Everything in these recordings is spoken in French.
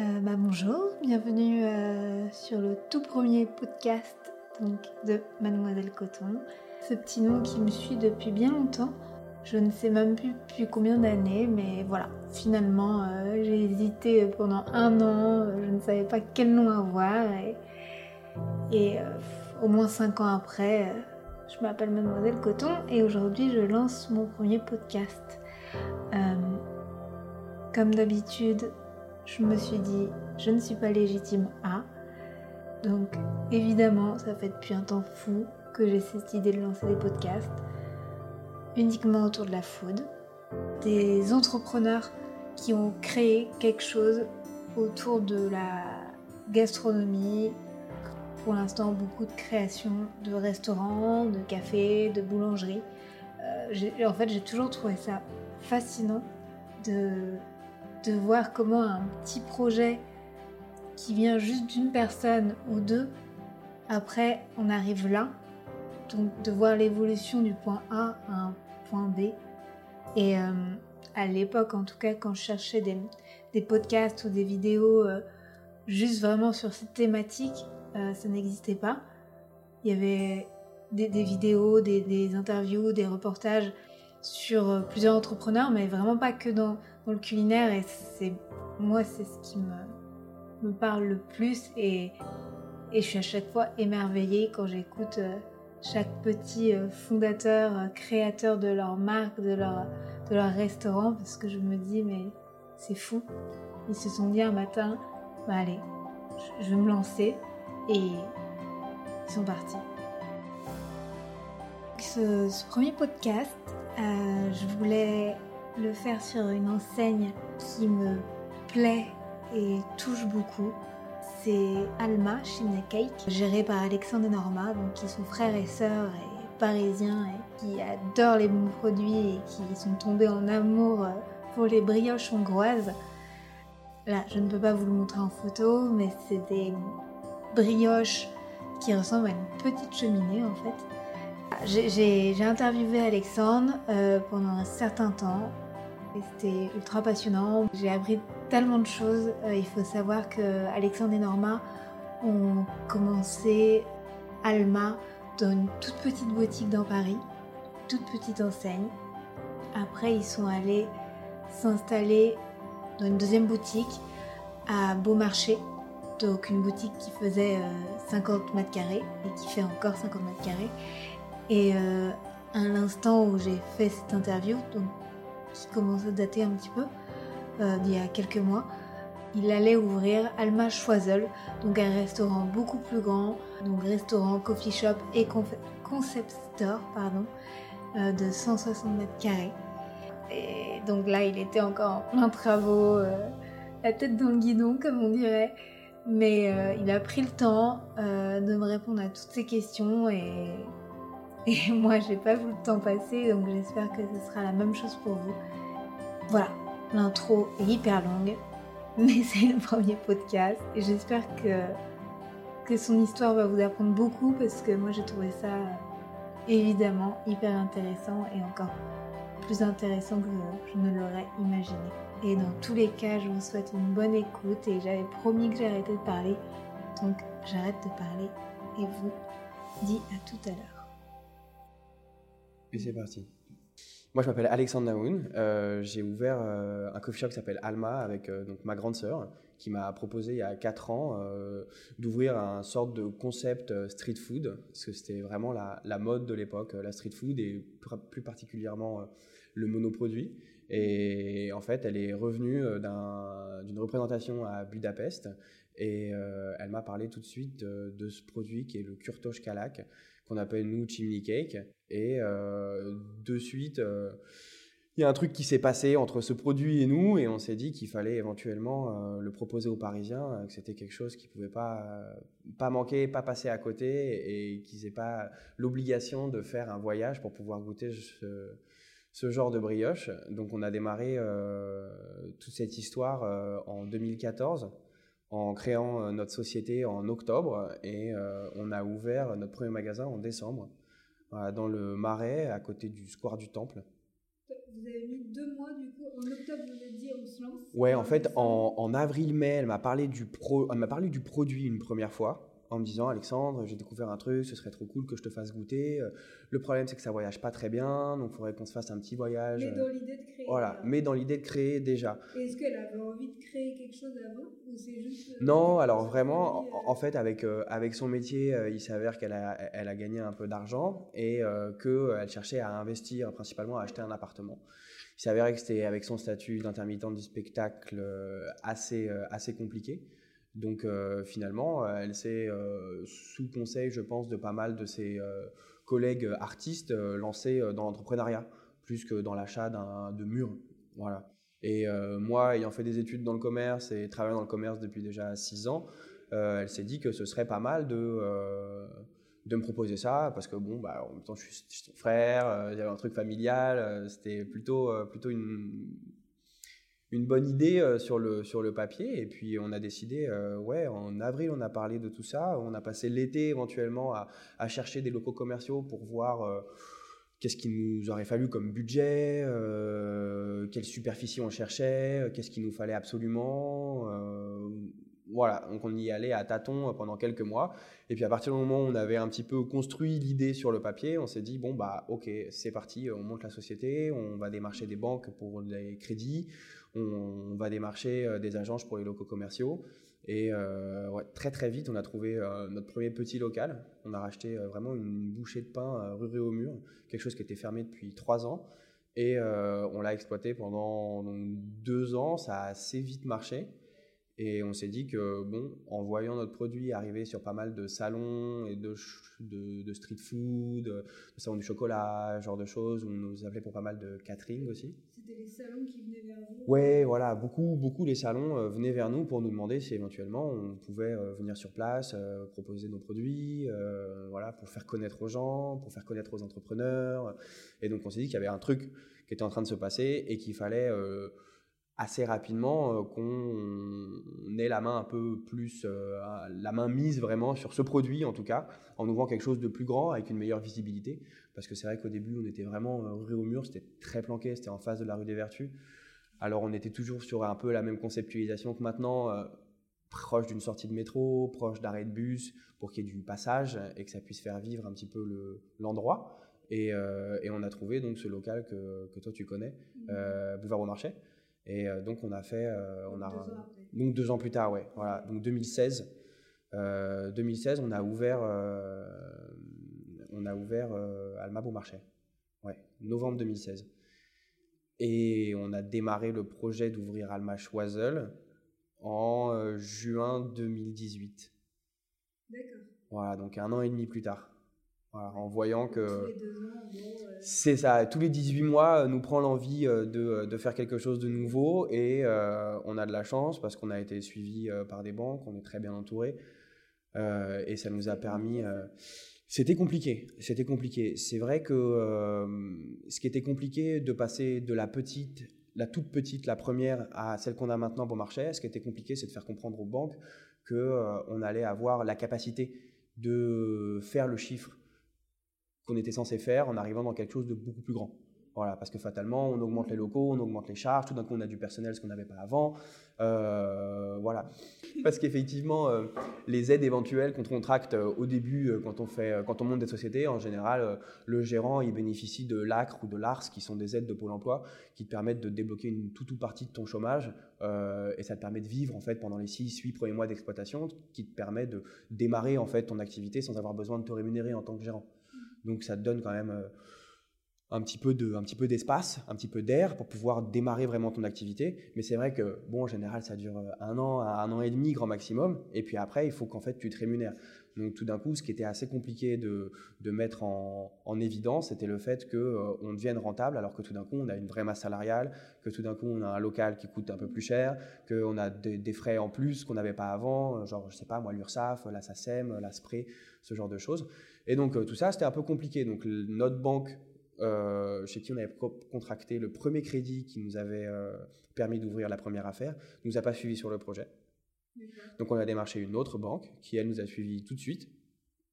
Euh, bah, bonjour, bienvenue euh, sur le tout premier podcast donc, de Mademoiselle Coton. Ce petit nom qui me suit depuis bien longtemps. Je ne sais même plus combien d'années, mais voilà. Finalement, euh, j'ai hésité pendant un an. Je ne savais pas quel nom avoir. Et au moins cinq ans après, je m'appelle Mademoiselle Coton et aujourd'hui, je lance mon premier podcast. comme d'habitude, je me suis dit, je ne suis pas légitime à. Donc évidemment, ça fait depuis un temps fou que j'ai cette idée de lancer des podcasts uniquement autour de la food. Des entrepreneurs qui ont créé quelque chose autour de la gastronomie. Pour l'instant, beaucoup de créations de restaurants, de cafés, de boulangeries. Euh, en fait, j'ai toujours trouvé ça fascinant de de voir comment un petit projet qui vient juste d'une personne ou deux, après on arrive là, donc de voir l'évolution du point A à un point B. Et euh, à l'époque, en tout cas, quand je cherchais des, podcasts ou des vidéos euh, juste vraiment sur cette thématique, euh, ça n'existait pas. Il y avait des, vidéos, des, des, interviews, des reportages sur plusieurs entrepreneurs, mais vraiment pas que dans, dans le culinaire et c'est moi c'est ce qui me, me parle le plus et, et je suis à chaque fois émerveillée quand j'écoute euh, chaque petit euh, fondateur, euh, créateur de leur marque, de leur, de leur restaurant parce que je me dis mais c'est fou. Ils se sont dit un matin, bah allez, je vais me lancer et ils sont partis. Ce, ce premier podcast, je voulais le faire sur une enseigne qui me plaît et touche beaucoup. C'est Alma Chimney Cake, géré par Alexandre et Norma, donc qui sont frères et sœurs et parisiens et qui adorent les bons produits et qui sont tombés en amour pour les brioches hongroises. Là, je ne peux pas vous le montrer en photo, mais c'est des brioches qui ressemblent à une petite cheminée en fait. J'ai interviewé Alexandre euh, pendant un certain temps c'était ultra passionnant. J'ai appris tellement de choses. Euh, il faut savoir que Alexandre et Norma ont commencé Alma dans une toute petite boutique dans Paris, toute petite enseigne. Après, ils sont allés s'installer dans une deuxième boutique à Beaumarchais, donc une boutique qui faisait 50 euh, mètres carrés et qui fait encore 50 mètres carrés. Et euh, à l'instant où j'ai fait cette interview, donc, qui commence à dater un petit peu, euh, d'il y a quelques mois, il allait ouvrir Alma Choiseul, donc un restaurant beaucoup plus grand, donc restaurant, coffee shop et concept store, pardon, euh, de 160 mètres carrés. Et donc là, il était encore en plein travaux, la tête dans le guidon, comme on dirait. Mais il a pris le temps de me répondre à toutes ces questions et et moi, j'ai pas vu le temps passer, donc j'espère que ce sera la même chose pour vous. Voilà, l'intro est hyper longue, mais c'est le premier podcast et j'espère que, que son histoire va vous apprendre beaucoup parce que moi j'ai trouvé ça évidemment hyper intéressant et encore plus intéressant que je ne l'aurais imaginé. Et dans tous les cas, je vous souhaite une bonne écoute et j'avais promis que j'arrêtais de parler, donc j'arrête de parler et vous dis à tout à l'heure. Et c'est parti. Moi, je m'appelle Alexandre Naoun. Euh, j'ai ouvert euh, un coffee shop qui s'appelle Alma avec euh, donc, ma grande sœur qui m'a proposé il y a 4 ans d'ouvrir un sorte de concept street food, parce que c'était vraiment la, mode de l'époque, la street food et plus particulièrement le monoproduit. Et en fait, elle est revenue d'une représentation à Budapest et elle m'a parlé tout de suite de, de, ce produit qui est le Kurtosh Kalak, qu'on appelle nous chimney cake. Et euh, de suite, euh, il y a un truc qui s'est passé entre ce produit et nous, et on s'est dit qu'il fallait éventuellement euh, le proposer aux Parisiens, que c'était quelque chose qui pouvait pas, pas manquer, pas passer à côté, et qu'ils n'aient pas l'obligation de faire un voyage pour pouvoir goûter ce, ce genre de brioche. Donc on a démarré toute cette histoire en 2014 en créant euh, notre société en octobre et euh, on a ouvert notre premier magasin en décembre dans le Marais à côté du Square du Temple. vous avez mis deux mois, du coup, en octobre, vous avez dit on se lance Ouais, en fait, en, en avril-mai, elle m'a parlé, du pro, elle m'a parlé du produit une première fois en me disant Alexandre, j'ai découvert un truc, ce serait trop cool que je te fasse goûter. Euh, le problème, c'est que ça voyage pas très bien, donc il faudrait qu'on se fasse un petit voyage. Mais dans l'idée de créer. Voilà, mais dans l'idée de créer déjà. Est-ce qu'elle avait envie de créer quelque chose avant ou c'est juste. Euh, non, alors vraiment, en, fait, avec, euh, avec son métier, il s'avère qu'elle a, elle a gagné un peu d'argent et qu'elle cherchait à investir, principalement à acheter un appartement. Il s'avérait que c'était avec son statut d'intermittent du spectacle assez, assez compliqué. Donc euh, finalement, euh, elle s'est, euh, sous conseil, je pense, de pas mal de ses collègues artistes, lancée dans l'entrepreneuriat, plus que dans l'achat de murs. Voilà. Et moi, ayant fait des études dans le commerce et travaillant dans le commerce depuis déjà six ans, elle s'est dit que ce serait pas mal de, de me proposer ça, parce que bon, bah, en même temps, je suis, son frère, il y avait un truc familial, c'était plutôt, plutôt une, une bonne idée euh, sur, le, sur le papier. Et puis on a décidé, euh, ouais, en avril, on a parlé de tout ça. On a passé l'été éventuellement à, à, chercher des locaux commerciaux pour voir euh, qu'est-ce qu'il nous aurait fallu comme budget, quelle superficie on cherchait, qu'est-ce qu'il nous fallait absolument. voilà, donc on y allait à tâtons pendant quelques mois. Et puis à partir du moment où on avait un petit peu construit l'idée sur le papier, on s'est dit, bon, bah ok, c'est parti, on monte la société, on va démarcher des banques pour les crédits on, va démarcher euh, des agences pour les locaux commerciaux. Et euh, très très vite, on a trouvé euh, notre premier petit local. On a racheté vraiment une bouchée de pain rue Réaumur, quelque chose qui était fermé depuis trois ans. Et on l'a exploité pendant deux ans. Ça a assez vite marché. Et on s'est dit que, bon, en voyant notre produit arriver sur pas mal de salons et de, de, street food, de salons du chocolat, genre de choses, on nous appelait pour pas mal de catering aussi. C'était les salons qui venaient vers vous? Ouais, voilà, beaucoup, beaucoup les salons euh, venaient vers nous pour nous demander si éventuellement on pouvait euh, venir sur place, euh, proposer nos produits, voilà, pour faire connaître aux gens, pour faire connaître aux entrepreneurs. Et donc on s'est dit qu'il y avait un truc qui était en train de se passer et qu'il fallait assez rapidement euh, qu'on ait la main un peu plus, euh, la main mise vraiment sur ce produit en tout cas, en ouvrant quelque chose de plus grand avec une meilleure visibilité. Parce que c'est vrai qu'au début, on était vraiment euh, rue au mur, c'était très planqué, c'était en face de la rue des Vertus. Alors on était toujours sur un peu la même conceptualisation que maintenant, proche d'une sortie de métro, proche d'arrêt de bus, pour qu'il y ait du passage et que ça puisse faire vivre un petit peu l'endroit. et, on a trouvé donc ce local que, que toi tu connais, mmh. Boulevard au Marché. Et euh, donc on a fait, euh, on a deux donc deux ans plus tard, ouais, voilà, donc 2016. 2016, euh, on a ouvert, on a ouvert Alma Beaumarchais, ouais, novembre 2016. Et on a démarré le projet d'ouvrir Alma Choiseul en juin 2018. D'accord. Voilà, donc un an et demi plus tard en voyant que c'est ça, tous les 18 mois euh, nous prend l'envie euh, de, euh, de, faire quelque chose de nouveau et on a de la chance parce qu'on a été suivi par des banques, on est très bien entouré et ça nous a permis. c'était compliqué, c'était compliqué. C'est vrai que ce qui était compliqué de passer de la petite, la toute petite, la première, à celle qu'on a maintenant pour marché, ce qui était compliqué, c'est de faire comprendre aux banques que on allait avoir la capacité de faire le chiffre qu'on était censé faire en arrivant dans quelque chose de beaucoup plus grand. Voilà, parce que fatalement, on augmente les locaux, on augmente les charges, tout d'un coup, on a du personnel, ce qu'on n'avait pas avant. Euh, voilà. Parce qu'effectivement, euh, les aides éventuelles qu'on contracte euh, au début, quand, on fait, quand on monte des sociétés, en général, le gérant, il bénéficie de l'ACRE ou de l'ARS, qui sont des aides de Pôle emploi, qui te permettent de débloquer une toute, toute partie de ton chômage. et ça te permet de vivre, en fait, pendant les 6-8 premiers mois d'exploitation, qui te permet de démarrer, en fait, ton activité sans avoir besoin de te rémunérer en tant que gérant. Donc ça te donne quand même euh, un petit peu de, un petit peu d'espace, un petit peu d'air pour pouvoir démarrer vraiment ton activité. Mais c'est vrai que bon, en général, ça dure euh, un an, un an et demi grand maximum. Et puis après, il faut qu'en fait tu te rémunères. Donc tout d'un coup, ce qui était assez compliqué de, de mettre en, en évidence, c'était le fait que euh, on devienne rentable, alors que tout d'un coup, on a une vraie masse salariale, que tout d'un coup, on a un local qui coûte un peu plus cher, qu'on a des, frais en plus qu'on n'avait pas avant, genre je sais pas moi l'URSSAF, la SACEM, la SPRE, ce genre de choses. Et donc euh, tout ça, c'était un peu compliqué. Donc notre banque, euh, chez qui on avait contracté le premier crédit qui nous avait euh, permis d'ouvrir la première affaire, nous a pas suivi sur le projet. Donc on a démarché une autre banque qui elle nous a suivi tout de suite.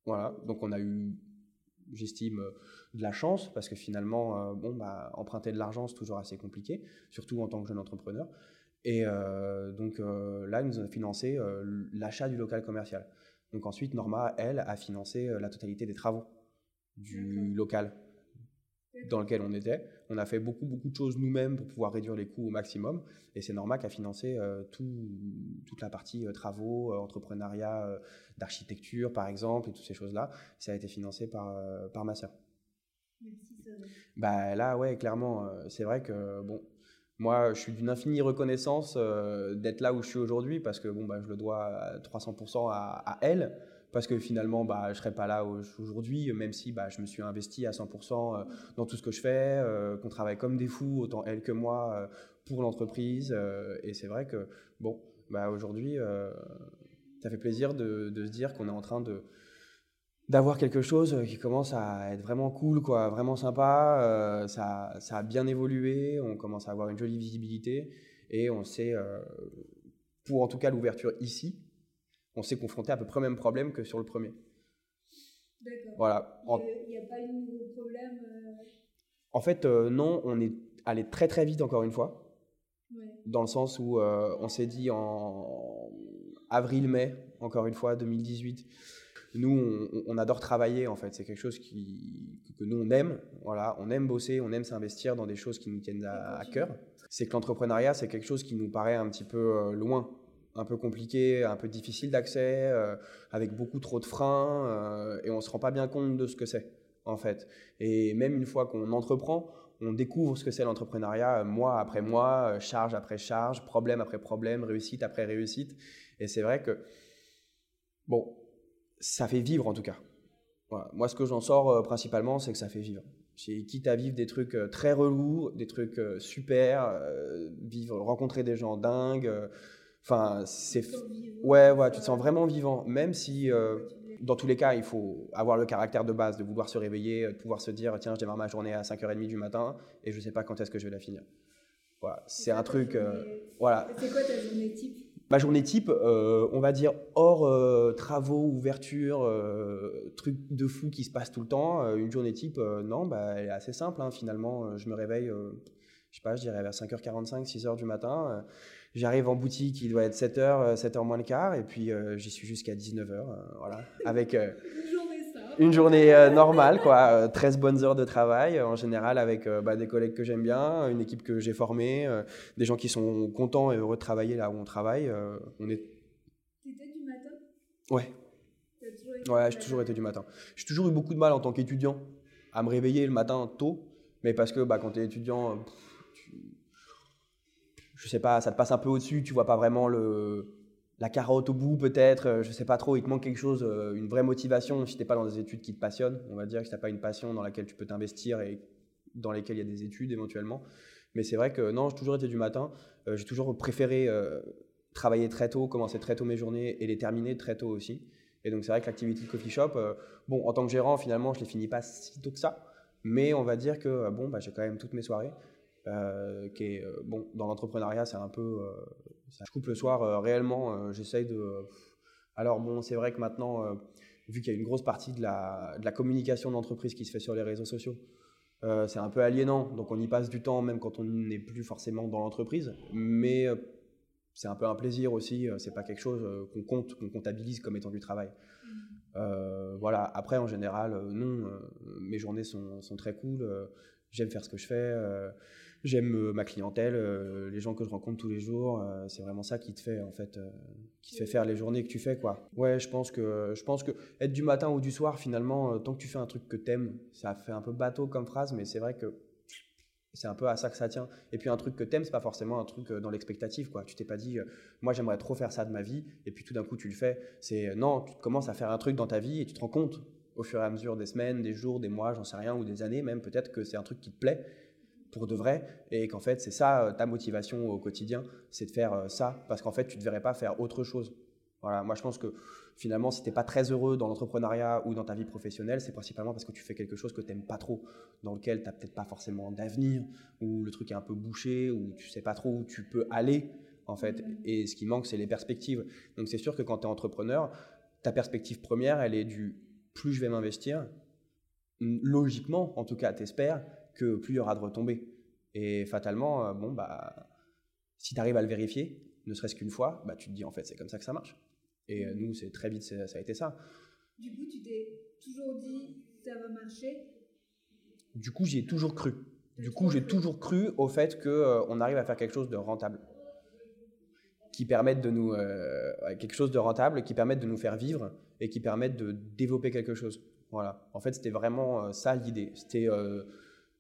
Voilà, donc on a eu j'estime, de la chance, parce que finalement, bon, bah, emprunter de l'argent, c'est toujours assez compliqué, surtout en tant que jeune entrepreneur. Et donc là, ils nous ont financé l'achat du local commercial. Donc ensuite, Norma, elle, a financé la totalité des travaux du local dans lequel on était. On a fait beaucoup, beaucoup de choses nous-mêmes pour pouvoir réduire les coûts au maximum. Et c'est Norma qui a financé euh, tout, toute la partie euh, travaux, euh, entrepreneuriat, d'architecture, par exemple, et toutes ces choses-là. Ça a été financé par, par ma sœur. Bah, là, ouais, clairement, c'est vrai que, bon, moi, je suis d'une infinie reconnaissance d'être là où je suis aujourd'hui parce que, bon, bah, je le dois à 300% à, elle parce que finalement, bah, je ne serais pas là aujourd'hui, même si bah, je me suis investi à 100% euh, dans tout ce que je fais, euh, qu'on travaille comme des fous, autant elle que moi, euh, pour l'entreprise. et c'est vrai que, bon, bah, aujourd'hui, ça fait plaisir de, se dire qu'on est en train de d'avoir quelque chose qui commence à être vraiment cool, quoi, vraiment sympa. ça, ça, a bien évolué, on commence à avoir une jolie visibilité et on sait, pour en tout cas l'ouverture ici, on s'est confronté à peu près au même problème que sur le premier. D'accord. Voilà. Il n'y a, pas eu de nouveau problème euh? En fait, euh, non, on est allé très très vite encore une fois. Dans le sens où euh, on s'est dit en avril-mai, encore une fois, 2018, nous, on, adore travailler en fait. C'est quelque chose qui, que nous, on aime. Voilà, on aime bosser, on aime s'investir dans des choses qui nous tiennent à cœur. C'est que l'entrepreneuriat, c'est quelque chose qui nous paraît un petit peu loin un peu compliqué, un peu difficile d'accès, euh, avec beaucoup trop de freins, euh, et on ne se rend pas bien compte de ce que c'est, en fait. Et même une fois qu'on entreprend, on découvre ce que c'est l'entrepreneuriat, euh, mois après mois, charge après charge, problème après problème, réussite après réussite. Et c'est vrai que, bon, ça fait vivre en tout cas. Moi, ce que j'en sors principalement, c'est que ça fait vivre. Quitte à vivre des trucs très relous, des trucs super, vivre, rencontrer des gens dingues, Enfin, c'est. Ouais, ouais, tu te sens vraiment vivant. Même si, euh, dans tous les cas, il faut avoir le caractère de base, de vouloir se réveiller, de pouvoir se dire tiens, je démarre ma journée à 5h30 du matin et je ne sais pas quand est-ce que je vais la finir. Voilà, c'est un truc. Euh, voilà. C'est quoi ta journée type? Ma journée type, euh, on va dire hors travaux, ouverture, trucs de fou qui se passent tout le temps. une journée type, non, bah, elle est assez simple. Hein, finalement, je me réveille, je sais pas, je dirais vers 5h45, 6h du matin. J'arrive en boutique, il doit être 7h, 7h euh, moins le quart, et puis euh, j'y suis jusqu'à 19h, euh, voilà, avec une journée, normale, quoi, 13 bonnes heures de travail, en général avec bah, des collègues que j'aime bien, une équipe que j'ai formée, des gens qui sont contents et heureux de travailler là où on travaille. on est... T'étais du matin? Ouais. Ouais, j'ai toujours été du matin. J'ai toujours eu beaucoup de mal en tant qu'étudiant à me réveiller le matin tôt, mais parce que bah, quand tu es étudiant, je sais pas, ça te passe un peu au-dessus, tu vois pas vraiment le, la carotte au bout peut-être, euh, je sais pas trop, il te manque quelque chose, euh, une vraie motivation si t'es pas dans des études qui te passionnent, on va dire que t'as pas une passion dans laquelle tu peux t'investir et dans lesquelles il y a des études éventuellement. Mais c'est vrai que non, j'ai toujours été du matin, euh, j'ai toujours préféré travailler très tôt, commencer très tôt mes journées et les terminer très tôt aussi. Et donc c'est vrai que l'activité de coffee shop, bon, en tant que gérant, finalement, je les finis pas si tôt que ça, mais on va dire que bon, bah, j'ai quand même toutes mes soirées. Qui bon, dans l'entrepreneuriat, c'est un peu. Je coupe le soir, réellement, j'essaye de. Alors, bon, c'est vrai que maintenant, vu qu'il y a une grosse partie de la, de la communication d'entreprise qui se fait sur les réseaux sociaux, c'est un peu aliénant, donc on y passe du temps même quand on n'est plus forcément dans l'entreprise. Mais c'est un peu un plaisir aussi, c'est pas quelque chose qu'on compte, qu'on comptabilise comme étant du travail. Mmh. voilà, après en général, non, mes journées sont, sont très cool, j'aime faire ce que je fais. J'aime euh, ma clientèle, euh, les gens que je rencontre tous les jours. Euh, c'est vraiment ça qui te fait en fait, qui te fait faire les journées que tu fais quoi. Ouais, je pense que je pense que être du matin ou du soir finalement, tant que tu fais un truc que t'aimes, ça fait un peu bateau comme phrase, mais c'est vrai que c'est un peu à ça que ça tient. Et puis un truc que t'aimes, c'est pas forcément un truc dans l'expectative, quoi. Tu t'es pas dit, moi j'aimerais trop faire ça de ma vie, et puis tout d'un coup tu le fais. C'est non, tu commences à faire un truc dans ta vie et tu te rends compte au fur et à mesure des semaines, des jours, des mois, j'en sais rien, ou des années même peut-être que c'est un truc qui te plaît pour de vrai et qu'en fait c'est ça euh, ta motivation au quotidien, c'est de faire euh, ça parce qu'en fait tu ne devrais pas faire autre chose. Voilà, moi je pense que finalement si tu n'es pas très heureux dans l'entrepreneuriat ou dans ta vie professionnelle, c'est principalement parce que tu fais quelque chose que tu n'aimes pas trop, dans lequel tu n'as peut-être pas forcément d'avenir, ou le truc est un peu bouché, ou tu sais pas trop où tu peux aller en fait. Et ce qui manque c'est les perspectives. Donc c'est sûr que quand tu es entrepreneur, ta perspective première elle est du plus je vais m'investir, logiquement, en tout cas, t'espères que plus il y aura de retombées. Et fatalement, bon, bah, si tu arrives à le vérifier, ne serait-ce qu'une fois, bah, tu te dis en fait, c'est comme ça que ça marche. Et nous, c'est très vite, ça a été ça. Du coup, tu t'es toujours dit, ça va marcher? Du coup, j'y ai toujours cru. Du coup, j'ai toujours cru au fait qu'on arrive à faire quelque chose de rentable qui permettent de nous euh, quelque chose de rentable, qui permettent de nous faire vivre et qui permettent de développer quelque chose. Voilà. En fait, c'était vraiment euh, ça l'idée. C'était euh,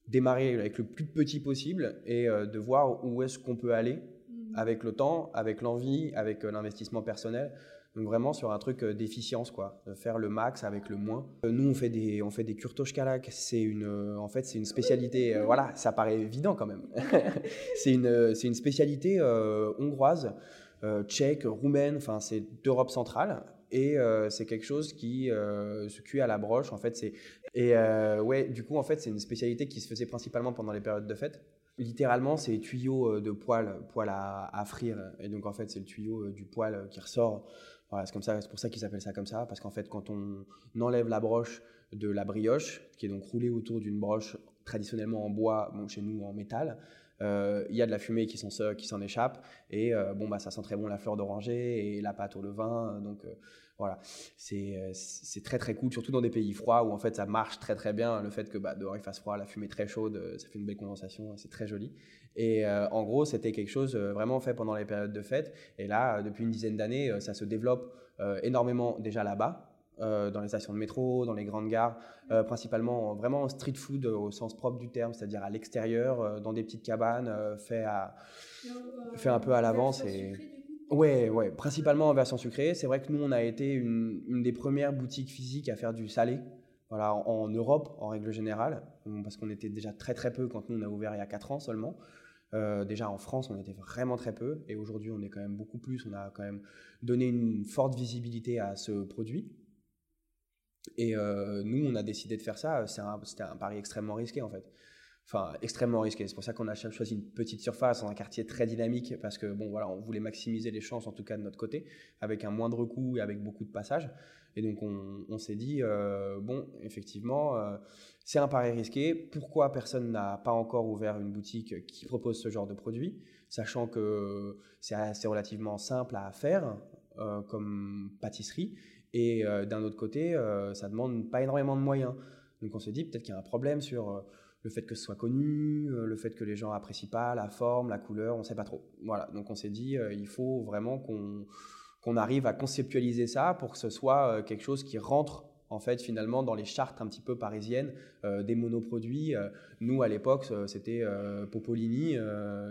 démarrer avec le plus petit possible et de voir où est-ce qu'on peut aller mmh. avec le temps, avec l'envie, avec l'investissement personnel. Donc vraiment sur un truc d'efficience, quoi, de faire le max avec le moins. Nous, on fait des, on fait des. C'est une, en fait, c'est une spécialité. voilà, ça paraît évident quand même. c'est une, c'est une spécialité hongroise euh, tchèque, roumaine, enfin c'est d'Europe centrale. Et euh, c'est quelque chose qui euh, se cuit à la broche. En fait, c'est et ouais, du coup, en fait, c'est une spécialité qui se faisait principalement pendant les périodes de fête. Littéralement, c'est tuyaux de poêle, poêle à, frire. Et donc, en fait, c'est le tuyau du poêle qui ressort. C'est comme ça, c'est pour ça qu'ils appellent ça comme ça, parce qu'en fait, quand on enlève la broche de la brioche, qui est donc roulée autour d'une broche traditionnellement en bois, bon, chez nous en métal, euh, il y a de la fumée qui s'en, échappe et euh, bon bah ça sent très bon la fleur d'oranger et la pâte au levain donc euh, voilà. C'est, c'est très très cool surtout dans des pays froids où en fait ça marche très très bien. Le fait que bah, dehors il fasse froid la fumée très chaude ça fait une belle condensation c'est très joli. Et en gros c'était quelque chose vraiment fait pendant les périodes de fête et là depuis une dizaine d'années ça se développe énormément déjà là-bas euh, dans les stations de métro, dans les grandes gares, euh, principalement vraiment street food au sens propre du terme, c'est-à-dire à, l'extérieur, euh, dans des petites cabanes, fait, à, fait un peu à l'avance. Ouais, ouais, principalement en version sucrée. C'est vrai que nous, on a été une, des premières boutiques physiques à faire du salé. Voilà, en, Europe, en règle générale, parce qu'on était déjà très très peu quand nous on a ouvert il y a 4 ans seulement. déjà en France, on était vraiment très peu, et aujourd'hui on est quand même beaucoup plus. On a quand même donné une forte visibilité à ce produit. Et euh, nous, on a décidé de faire ça. C'était un, pari extrêmement risqué, en fait. Enfin, extrêmement risqué. C'est pour ça qu'on a choisi une petite surface dans un quartier très dynamique, parce que, bon, voilà, on voulait maximiser les chances, en tout cas de notre côté, avec un moindre coût et avec beaucoup de passages. Et donc, on, s'est dit, euh, bon, effectivement, euh, c'est un pari risqué. Pourquoi personne n'a pas encore ouvert une boutique qui propose ce genre de produit, sachant que c'est relativement simple à faire comme pâtisserie et euh, d'un autre côté, euh, ça demande pas énormément de moyens. Donc on s'est dit peut-être qu'il y a un problème sur euh, le fait que ce soit connu, le fait que les gens apprécient pas la forme, la couleur, on ne sait pas trop. Voilà, donc on s'est dit il faut vraiment qu'on arrive à conceptualiser ça pour que ce soit quelque chose qui rentre en fait finalement dans les chartes un petit peu parisiennes des monoproduits. nous à l'époque c'était Popolini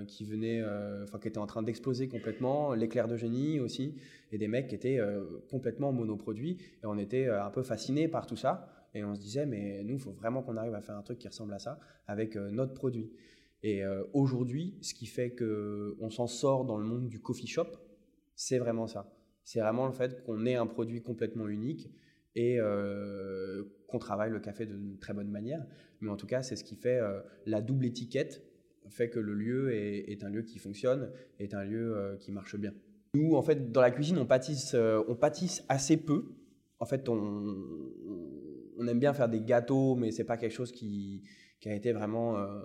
qui venait, enfin qui était en train d'exploser complètement, l'éclair de génie aussi et des mecs qui étaient euh, complètement monoproduits. Et on était euh, un peu fascinés par tout ça. Et on se disait, mais nous, il faut vraiment qu'on arrive à faire un truc qui ressemble à ça avec euh, notre produit. Et aujourd'hui, ce qui fait qu'on s'en sort dans le monde du coffee shop, c'est vraiment ça. C'est vraiment le fait qu'on ait un produit complètement unique et qu'on travaille le café d'une très bonne manière. Mais en tout cas, c'est ce qui fait la double étiquette, fait que le lieu est, un lieu qui fonctionne, est un lieu qui marche bien. Nous, en fait, dans la cuisine, on pâtisse, euh, on pâtisse assez peu. En fait, on aime bien faire des gâteaux, mais c'est pas quelque chose qui, qui a été vraiment, euh,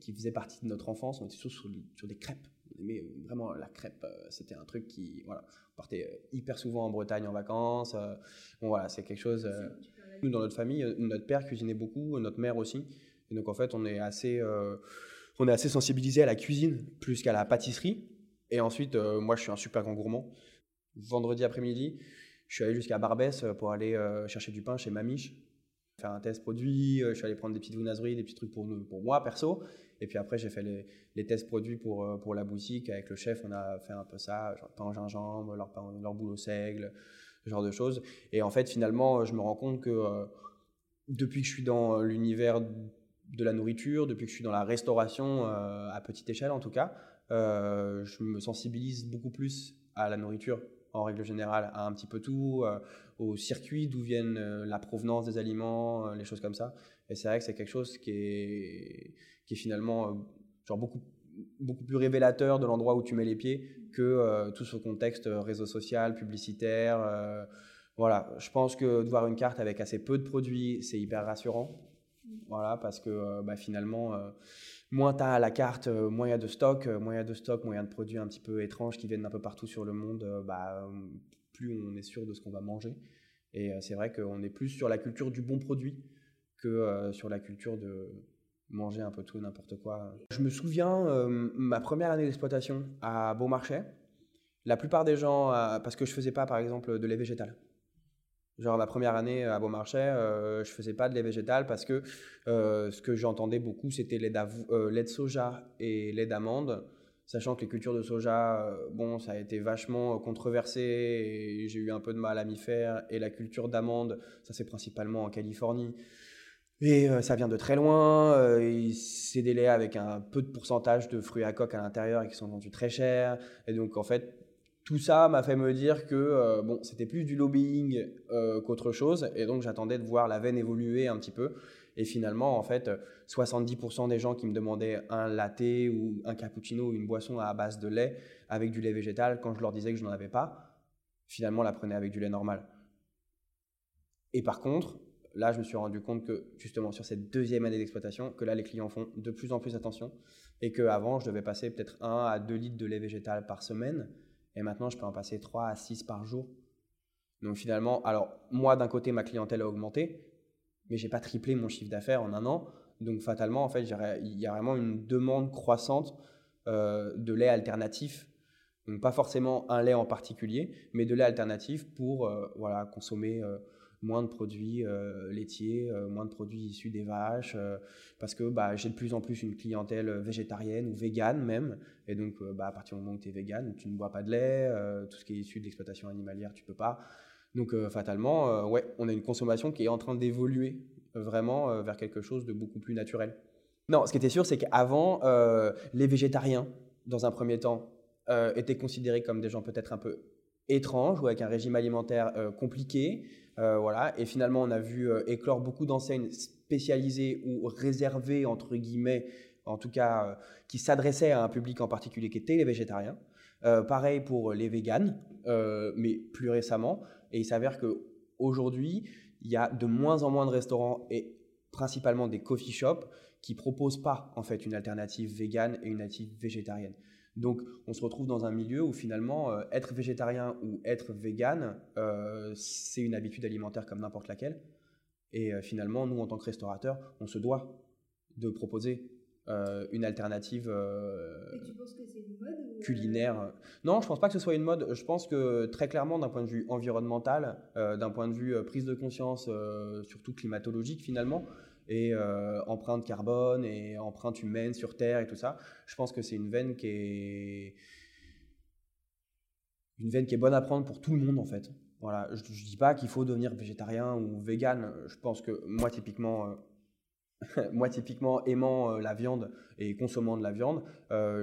qui faisait partie de notre enfance. On était surtout sur, sur des crêpes. On aimait vraiment la crêpe. Euh, c'était un truc qui, voilà, on partait hyper souvent en Bretagne en vacances. bon, voilà, c'est quelque chose. nous, dans notre famille, notre père cuisinait beaucoup, notre mère aussi. Et donc, en fait, on est assez, on est assez sensibilisé à la cuisine plus qu'à la pâtisserie. Et ensuite, euh, moi, je suis un super grand gourmand. Vendredi après-midi, je suis allé jusqu'à Barbès euh, pour aller euh, chercher du pain chez Mamiche, faire un test produit. je suis allé prendre des petides viennoiseries, des petits trucs pour, pour moi, perso. Et puis après, j'ai fait les, les, tests produits pour, pour la boutique. Avec le chef, on a fait un peu ça, genre pain au gingembre, leur, leur boule au seigle, ce genre de choses. Et en fait, finalement, je me rends compte que depuis que je suis dans l'univers de la nourriture, depuis que je suis dans la restauration, à petite échelle en tout cas, euh, je me sensibilise beaucoup plus à la nourriture en règle générale, à un petit peu tout, euh, au circuit d'où viennent euh, la provenance des aliments, les choses comme ça. Et c'est vrai que c'est quelque chose qui est, qui finalement genre beaucoup, beaucoup plus révélateur de l'endroit où tu mets les pieds que tout ce contexte réseau social, publicitaire. voilà, je pense que de voir une carte avec assez peu de produits, c'est hyper rassurant. Voilà, parce que bah, finalement, moins tu as la carte, moins il y a de stock, moins il y a de stock, moins il y a de produits un petit peu étranges qui viennent un peu partout sur le monde, bah, plus on est sûr de ce qu'on va manger. Et c'est vrai qu'on est plus sur la culture du bon produit que sur la culture de manger un peu tout n'importe quoi. Je me souviens, euh, ma première année d'exploitation à Beaumarchais, la plupart des gens, euh, parce que je faisais pas par exemple de lait végétal. Genre ma première année à Beaumarchais, euh, je faisais pas de lait végétal parce que ce que j'entendais beaucoup c'était lait, lait, de soja et lait d'amande. Sachant que les cultures de soja, bon, ça a été vachement controversé et j'ai eu un peu de mal à m'y faire. Et la culture d'amande, ça c'est principalement en Californie. Et euh, ça vient de très loin, euh, c'est des laits avec un peu de pourcentage de fruits à coque à l'intérieur et qui sont vendus très cher. Et donc en fait, tout ça m'a fait me dire que euh, bon, c'était plus du lobbying qu'autre chose. Et donc j'attendais de voir la veine évoluer un petit peu. Et finalement, en fait, 70% des gens qui me demandaient un latte ou un cappuccino ou une boisson à base de lait avec du lait végétal, quand je leur disais que je n'en avais pas, finalement la prenaient avec du lait normal. Et par contre, là, je me suis rendu compte que justement sur cette deuxième année d'exploitation, que là, les clients font de plus en plus attention et qu'avant, je devais passer peut-être 1 à 2 litres de lait végétal par semaine et maintenant, je peux en passer 3 à 6 par jour. Donc finalement, alors moi, d'un côté, ma clientèle a augmenté, mais j'ai pas triplé mon chiffre d'affaires en un an. Donc fatalement, en fait, il y a vraiment une demande croissante euh, de lait alternatif. Donc pas forcément un lait en particulier, mais de lait alternatif pour euh, voilà, consommer euh, moins de produits laitiers, moins de produits issus des vaches, parce que bah, j'ai de plus en plus une clientèle végétarienne ou végane même. Et donc, bah, à partir du moment où tu es végane, tu ne bois pas de lait, tout ce qui est issu de l'exploitation animalière, tu peux pas. Donc, fatalement, ouais, on a une consommation qui est en train d'évoluer vraiment vers quelque chose de beaucoup plus naturel. Non, ce qui était sûr, c'est qu'avant, les végétariens, dans un premier temps, étaient considérés comme des gens peut-être un peu étranges ou avec un régime alimentaire compliqué. Euh, voilà. Et finalement, on a vu euh, éclore beaucoup d'enseignes spécialisées ou réservées, entre guillemets, en tout cas, euh, qui s'adressaient à un public en particulier qui était les végétariens. pareil pour les véganes, mais plus récemment. Et il s'avère qu'aujourd'hui, il y a de moins en moins de restaurants et principalement des coffee shops qui proposent pas en fait une alternative végane et une alternative végétarienne. Donc, on se retrouve dans un milieu où finalement, euh, être végétarien ou être vegan, euh, c'est une habitude alimentaire comme n'importe laquelle. Et euh, finalement, nous, en tant que restaurateurs, on se doit de proposer une alternative tu penses que c'est une mode culinaire. Non, je pense pas que ce soit une mode. Je pense que très clairement, d'un point de vue environnemental, d'un point de vue prise de conscience, surtout climatologique finalement, et euh, empreinte carbone et empreinte humaine sur Terre et tout ça. Je pense que c'est une veine qui est une veine qui est bonne à prendre pour tout le monde en fait. Voilà, je, ne dis pas qu'il faut devenir végétarien ou vegan. Je pense que moi typiquement, euh, moi typiquement aimant euh, la viande et consommant de la viande,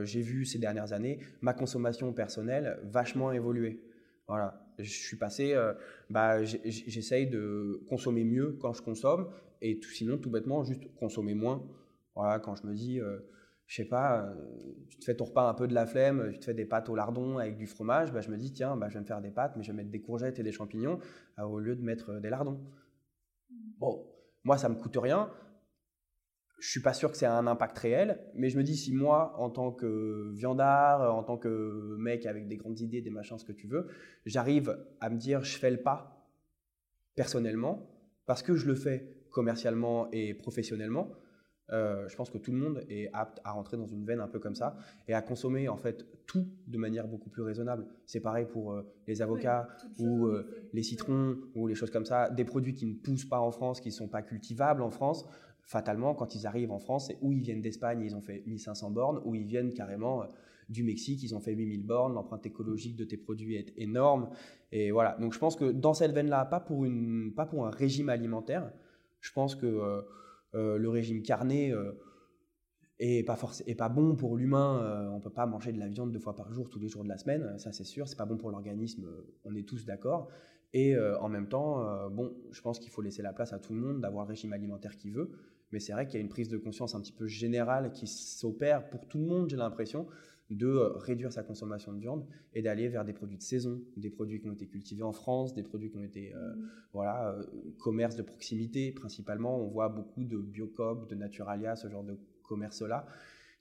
j'ai vu ces dernières années ma consommation personnelle vachement évoluer. Voilà, je suis passé, bah, j'essaye de consommer mieux quand je consomme et tout, sinon, tout bêtement, juste consommer moins. Voilà, quand je me dis, euh, je sais pas, euh, tu te fais ton repas un peu de la flemme, tu te fais des pâtes au lardon avec du fromage, bah, je me dis, tiens, bah, je vais me faire des pâtes, mais je vais mettre des courgettes et des champignons euh, au lieu de mettre des lardons. Bon, moi, ça me coûte rien. Je suis pas sûr que c'est un impact réel, mais je me dis, si moi, en tant que viandard, en tant que mec avec des grandes idées, des machins, ce que tu veux, j'arrive à me dire, je fais le pas personnellement, parce que je le fais commercialement et professionnellement, euh, je pense que tout le monde est apte à rentrer dans une veine un peu comme ça et à consommer en fait tout de manière beaucoup plus raisonnable. C'est pareil pour euh, les avocats ou euh, les citrons ou les choses comme ça, des produits qui ne poussent pas en France, qui ne sont pas cultivables en France. Fatalement, quand ils arrivent en France, c'est où ils viennent d'Espagne, ils ont fait 1500 bornes, ou ils viennent carrément du Mexique, ils ont fait 8000 bornes, l'empreinte écologique de tes produits est énorme. Et voilà, donc je pense que dans cette veine-là, pas, pour une, pas pour un régime alimentaire, je pense que euh, euh, le régime carné est pas est pas bon pour l'humain. on peut pas manger de la viande deux fois par jour, tous les jours de la semaine. Ça, c'est sûr. C'est pas bon pour l'organisme. On est tous d'accord. Et en même temps, bon, je pense qu'il faut laisser la place à tout le monde d'avoir le régime alimentaire qu'il veut. Mais c'est vrai qu'il y a une prise de conscience un petit peu générale qui s'opère pour tout le monde, j'ai l'impression, de réduire sa consommation de viande et d'aller vers des produits de saison, des produits qui ont été cultivés en France, des produits qui ont été, mmh. voilà, commerce de proximité principalement. On voit beaucoup de Biocop, de Naturalia, ce genre de commerce-là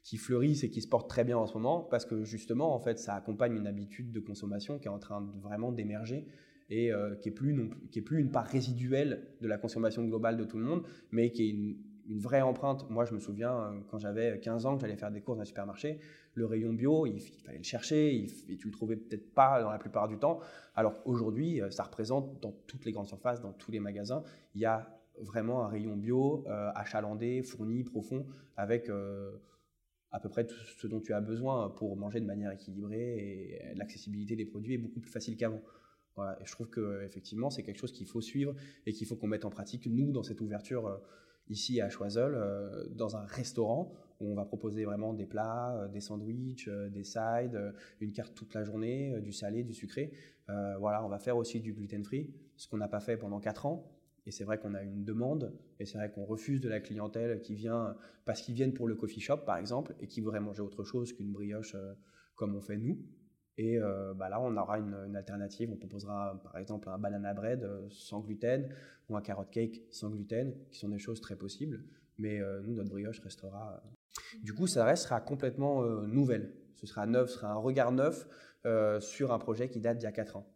qui fleurissent et qui se portent très bien en ce moment parce que justement, en fait, ça accompagne une habitude de consommation qui est en train de vraiment d'émerger et euh, qui est plus une part résiduelle de la consommation globale de tout le monde, mais qui est une, vraie empreinte. Moi, je me souviens euh, quand j'avais 15 ans que j'allais faire des courses dans un supermarché, le rayon bio, il, fallait le chercher, et tu le trouvais peut-être pas dans la plupart du temps. Alors aujourd'hui, euh, ça représente dans toutes les grandes surfaces, dans tous les magasins, il y a vraiment un rayon bio achalandé, fourni, profond, avec à peu près tout ce dont tu as besoin pour manger de manière équilibrée et l'accessibilité des produits est beaucoup plus facile qu'avant. Je trouve que effectivement c'est quelque chose qu'il faut suivre et qu'il faut qu'on mette en pratique nous dans cette ouverture euh, ici à Choiseul euh, dans un restaurant où on va proposer vraiment des plats, euh, des sandwichs, des sides, une carte toute la journée, du salé, du sucré. voilà, on va faire aussi du gluten free, ce qu'on n'a pas fait pendant 4 ans. Et c'est vrai qu'on a une demande, et c'est vrai qu'on refuse de la clientèle qui vient parce qu'ils viennent pour le coffee shop, par exemple, et qui voudraient manger autre chose qu'une brioche euh, comme on fait nous. Et euh, bah là, on aura une, alternative. On proposera par exemple un banana bread euh, sans gluten ou un carrot cake sans gluten, qui sont des choses très possibles. Mais nous, notre brioche restera. Du coup, ça restera complètement nouvelle. Ce sera neuf, ce sera un regard neuf sur un projet qui date d'il y a 4 ans.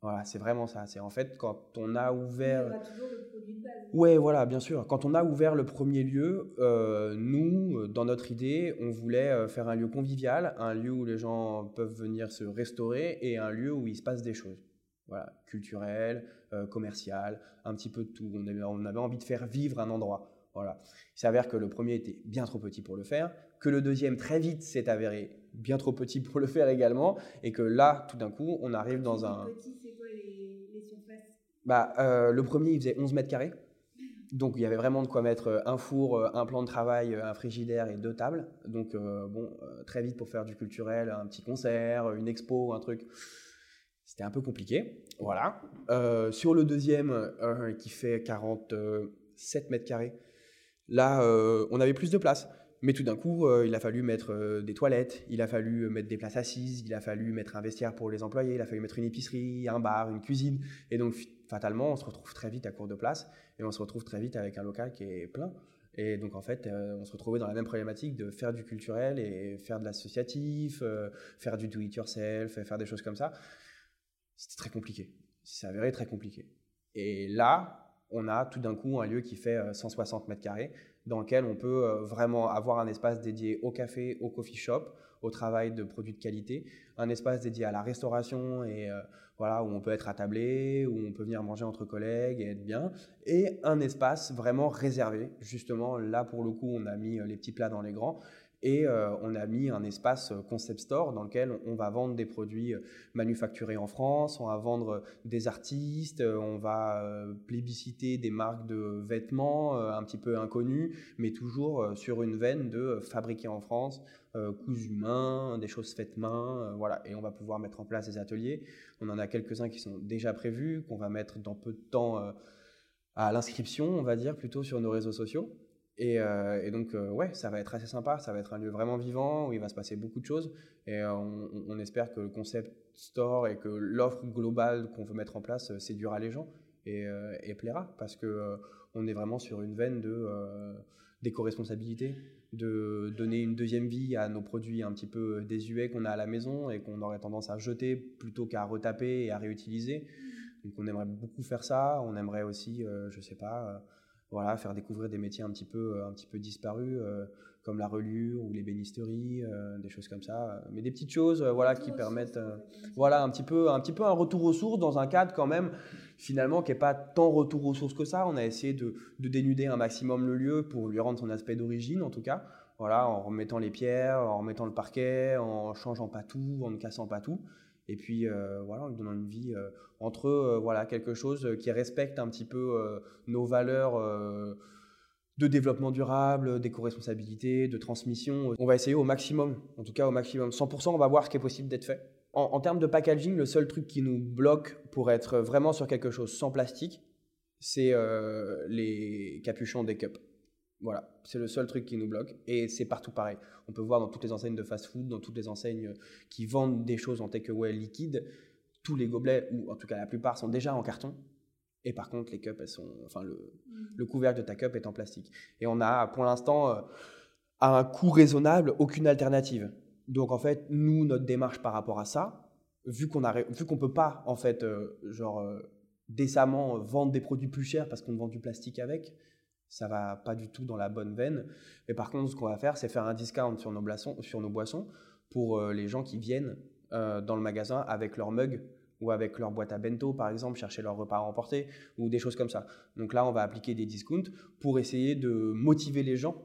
Voilà, c'est vraiment ça. C'est en fait quand on a ouvert. Il y aura toujours le produit de base. Ouais, voilà, bien sûr. Quand on a ouvert le premier lieu, euh, nous, dans notre idée, on voulait euh, faire un lieu convivial, un lieu où les gens peuvent venir se restaurer et un lieu où il se passe des choses. Voilà, culturel, euh, commercial, un petit peu de tout. On avait, on avait envie de faire vivre un endroit. Voilà. Il s'avère que le premier était bien trop petit pour le faire, que le deuxième très vite s'est avéré bien trop petit pour le faire également, et que là, tout d'un coup, on arrive dans un... Petit, les surfaces bah, euh, Le premier, il faisait 11 mètres carrés. Donc il y avait vraiment de quoi mettre euh, un four, euh, un plan de travail, un frigidaire et deux tables. Donc bon, très vite pour faire du culturel, un petit concert, une expo, un truc. C'était un peu compliqué. Voilà. sur le deuxième, qui fait 47 mètres carrés, là, on avait plus de place. Mais tout d'un coup, euh, il a fallu mettre euh, des toilettes, il a fallu mettre des places assises, il a fallu mettre un vestiaire pour les employés, il a fallu mettre une épicerie, un bar, une cuisine. Et donc, fatalement, on se retrouve très vite à court de place et on se retrouve très vite avec un local qui est plein. Et donc, en fait, euh, on se retrouvait dans la même problématique de faire du culturel et faire de l'associatif, faire du do-it-yourself, faire des choses comme ça. C'était très compliqué. C'est avéré très compliqué. Et là, on a tout d'un coup un lieu qui fait 160 mètres carrés dans lequel on peut euh, vraiment avoir un espace dédié au café, au coffee shop, au travail de produits de qualité, un espace dédié à la restauration et euh, voilà où on peut être attablé, où on peut venir manger entre collègues et être bien, et un espace vraiment réservé. Justement, là pour le coup, on a mis euh, les petits plats dans les grands et euh, on a mis un espace euh, concept store dans lequel on va vendre des produits euh, manufacturés en France, on va vendre des artistes, on va plébisciter des marques de vêtements un petit peu inconnues, mais toujours sur une veine de fabriquer en France, cousu main, des choses faites main, voilà. Et on va pouvoir mettre en place des ateliers. On en a quelques-uns qui sont déjà prévus, qu'on va mettre dans peu de temps à l'inscription, on va dire, plutôt sur nos réseaux sociaux. Euh, et, donc, euh, ouais, ça va être assez sympa. Ça va être un lieu vraiment vivant où il va se passer beaucoup de choses. Et euh, on, espère que le concept store et que l'offre globale qu'on veut mettre en place séduira les gens et, plaira parce que on est vraiment sur une veine de d'éco-responsabilité, de donner une deuxième vie à nos produits un petit peu désuets qu'on a à la maison et qu'on aurait tendance à jeter plutôt qu'à retaper et à réutiliser. Donc, on aimerait beaucoup faire ça. On aimerait aussi, je sais pas voilà, faire découvrir des métiers un petit peu, euh, un petit peu disparus, euh, comme la relure ou l'ébénisterie, euh, des choses comme ça. Mais des petites choses, voilà, qui permettent, voilà, un petit peu, un petit peu un retour aux sources dans un cadre quand même, finalement, qui n'est pas tant retour aux sources que ça. On a essayé de, de dénuder un maximum le lieu pour lui rendre son aspect d'origine, en tout cas. Voilà, en remettant les pierres, en remettant le parquet, en changeant pas tout, en ne cassant pas tout et puis euh, voilà, en donnant une vie euh, entre euh, voilà, quelque chose qui respecte un petit peu nos valeurs de développement durable, d'éco-responsabilité, de transmission. On va essayer au maximum, en tout cas au maximum. 100%, on va voir ce qui est possible d'être fait. En, termes de packaging, le seul truc qui nous bloque pour être vraiment sur quelque chose sans plastique, c'est les capuchons des cups. Voilà, c'est le seul truc qui nous bloque. Et c'est partout pareil. On peut voir dans toutes les enseignes de fast-food, dans toutes les enseignes qui vendent des choses en takeaway liquide, tous les gobelets, ou en tout cas la plupart, sont déjà en carton. Et par contre, les cups, elles sont, enfin, le, le couvercle de ta cup est en plastique. Et on a, pour l'instant, euh, à un coût raisonnable, aucune alternative. Donc en fait, nous, notre démarche par rapport à ça, vu qu'on vu qu'on peut pas en fait, euh, genre euh, décemment vendre des produits plus chers parce qu'on vend du plastique avec, ça va pas du tout dans la bonne veine. Mais par contre, ce qu'on va faire, c'est faire un discount sur nos, boissons, pour les gens qui viennent dans le magasin avec leur mug ou avec leur boîte à bento, par exemple, chercher leur repas à emporter, ou des choses comme ça. Donc là, on va appliquer des discounts pour essayer de motiver les gens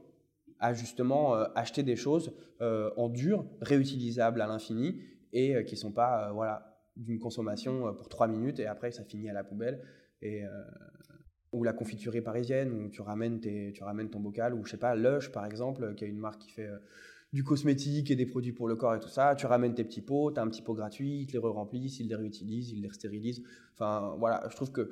à justement euh, acheter des choses euh, en dur, réutilisables à l'infini, et euh, qui ne sont pas voilà, d'une consommation pour 3 minutes, et après, ça finit à la poubelle. Et, ou la confiturerie parisienne, où tu ramènes, tu ramènes ton bocal, ou je sais pas, Lush, par exemple, qui est une marque qui fait du cosmétique et des produits pour le corps et tout ça. Tu ramènes tes petits pots, tu as un petit pot gratuit, ils te les re-remplissent, ils les réutilisent, ils les stérilisent. Enfin, voilà, je trouve que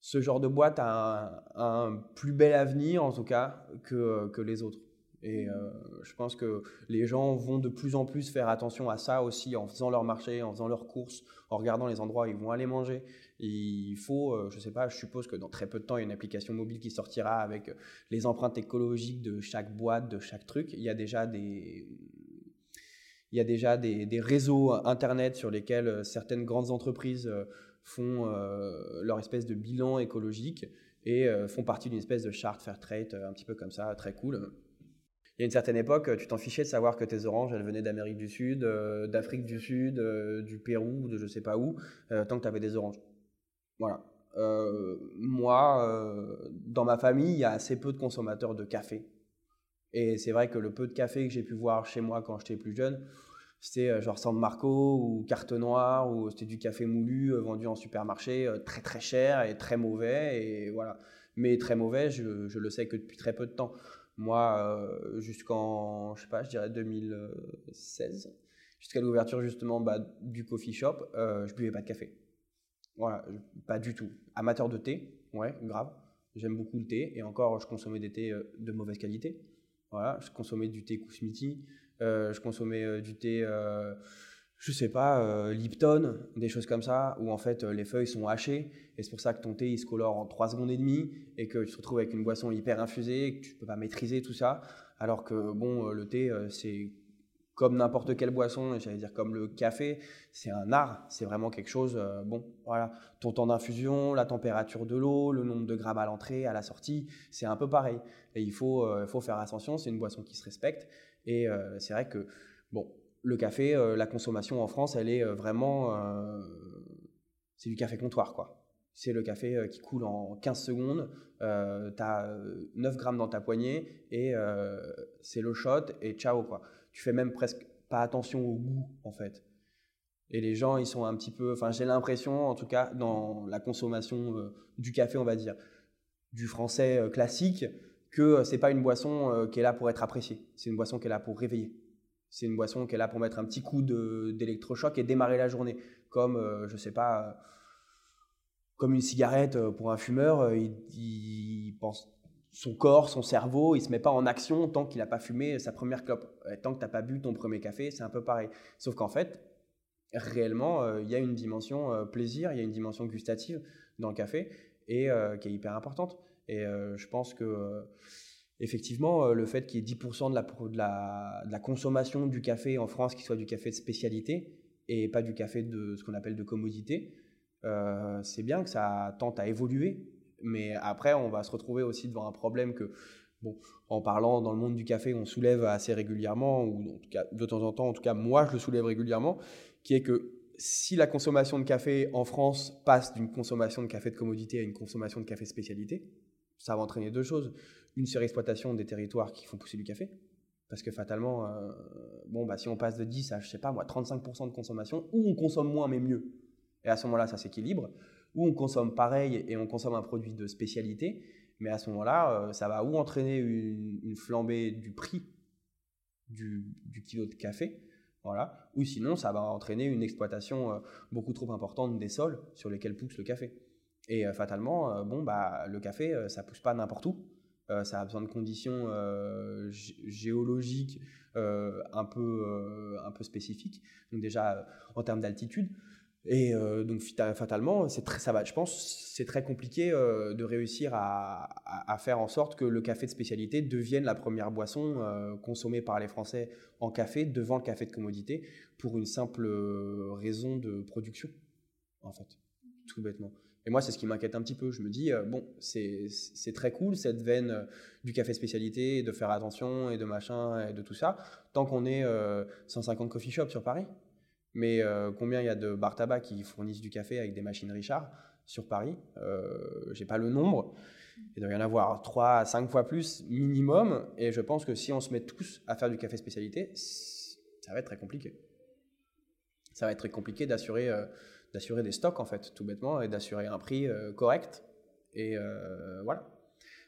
ce genre de boîte a un, plus bel avenir, en tout cas, que, que les autres. Et euh, je pense que les gens vont de plus en plus faire attention à ça aussi en faisant leur marché, en faisant leurs courses, en regardant les endroits où ils vont aller manger. il faut, euh, je ne sais pas, je suppose que dans très peu de temps, il y a une application mobile qui sortira avec les empreintes écologiques de chaque boîte, de chaque truc. Il y a déjà des, il y a déjà des, réseaux Internet sur lesquels euh, certaines grandes entreprises font leur espèce de bilan écologique et font partie d'une espèce de charte fair trade un petit peu comme ça, très cool. Il y a une certaine époque, tu t'en fichais de savoir que tes oranges, elles venaient d'Amérique du Sud, euh, d'Afrique du Sud, euh, du Pérou, de je sais pas où, euh, tant que tu avais des oranges. Voilà. moi, dans ma famille, il y a assez peu de consommateurs de café. Et c'est vrai que le peu de café que j'ai pu voir chez moi quand j'étais plus jeune, c'était genre San Marco ou Carte Noire, ou c'était du café moulu vendu en supermarché, très très cher et très mauvais. Et voilà. Mais très mauvais, je, je le sais que depuis très peu de temps. Moi, euh, jusqu'en, je sais pas, je dirais 2016, jusqu'à l'ouverture justement bah, du coffee shop, euh, je buvais pas de café. Voilà, pas du tout. Amateur de thé, ouais, grave. J'aime beaucoup le thé et encore, je consommais des thés euh, de mauvaise qualité. Voilà, je consommais du thé Kousmiti, je consommais du thé je sais pas, euh, Lipton, des choses comme ça, où en fait euh, les feuilles sont hachées, et c'est pour ça que ton thé il se colore en 3 secondes et demie, et que tu te retrouves avec une boisson hyper infusée, que tu peux pas maîtriser tout ça, alors que bon, euh, le thé c'est comme n'importe quelle boisson, j'allais dire comme le café, c'est un art, c'est vraiment quelque chose, bon, voilà, ton temps d'infusion, la température de l'eau, le nombre de grammes à l'entrée, à la sortie, c'est un peu pareil, et il faut, faut faire attention, c'est une boisson qui se respecte, et c'est vrai que, bon, le café, euh, la consommation en France, elle est euh, vraiment. Euh, c'est du café comptoir, quoi. C'est le café qui coule en 15 secondes. tu as 9 grammes dans ta poignée et c'est le shot et ciao, quoi. Tu fais même presque pas attention au goût, en fait. Et les gens, ils sont un petit peu. Enfin, j'ai l'impression, en tout cas, dans la consommation du café, on va dire, du français classique, que c'est pas une boisson qui est là pour être appréciée. C'est une boisson qui est là pour réveiller. C'est une boisson qui est là pour mettre un petit coup d'électrochoc et démarrer la journée. Comme, euh, je sais pas, euh, comme une cigarette euh, pour un fumeur, il, pense son corps, son cerveau, il se met pas en action tant qu'il n'a pas fumé sa première clope. tant que tu n'as pas bu ton premier café, c'est un peu pareil. Sauf qu'en fait, réellement, il y a une dimension plaisir, il y a une dimension gustative dans le café et qui est hyper importante. Et je pense que effectivement, euh, le fait qu'il y ait 10% de la, consommation du café en France qui soit du café de spécialité et pas du café de ce qu'on appelle de commodité, euh, c'est bien que ça tente à évoluer. Mais après, on va se retrouver aussi devant un problème que, bon, en parlant dans le monde du café, on soulève assez régulièrement, ou en tout cas, de temps en temps, en tout cas, moi, je le soulève régulièrement, qui est que si la consommation de café en France passe d'une consommation de café de commodité à une consommation de café spécialité, ça va entraîner deux choses une surexploitation des territoires qui font pousser du café. Parce que fatalement, euh, bon, bah, si on passe de 10 à, je sais pas moi, 35% de consommation, ou on consomme moins mais mieux, et à ce moment-là, ça s'équilibre, ou on consomme pareil et on consomme un produit de spécialité, mais à ce moment-là, euh, ça va ou entraîner une, flambée du prix du, kilo de café, voilà, ou sinon, ça va entraîner une exploitation euh, beaucoup trop importante des sols sur lesquels pousse le café. Et fatalement, bon, bah, le café, ça pousse pas n'importe où ça a besoin de conditions géologiques un, peu, un peu spécifiques. Donc déjà en termes d'altitude. Et euh, donc fatalement, très, ça va. Je pense c'est très compliqué euh, de réussir à, faire en sorte que le café de spécialité devienne la première boisson euh, consommée par les Français en café devant le café de commodité pour une simple raison de production, en fait, tout bêtement. Et moi, c'est ce qui m'inquiète un petit peu. Je me dis, bon, c'est très cool cette veine du café spécialité, de faire attention et de machin et de tout ça, tant qu'on est 150 coffee shops sur Paris. Mais euh, combien il y a de bar tabac qui fournissent du café avec des machines Richard sur Paris euh, J'ai pas le nombre. Il doit y en avoir 3 à 5 fois plus minimum. Et je pense que si on se met tous à faire du café spécialité, ça va être très compliqué. Ça va être très compliqué d'assurer euh, d'assurer des stocks, en fait, tout bêtement, et d'assurer un prix euh, correct. Et voilà.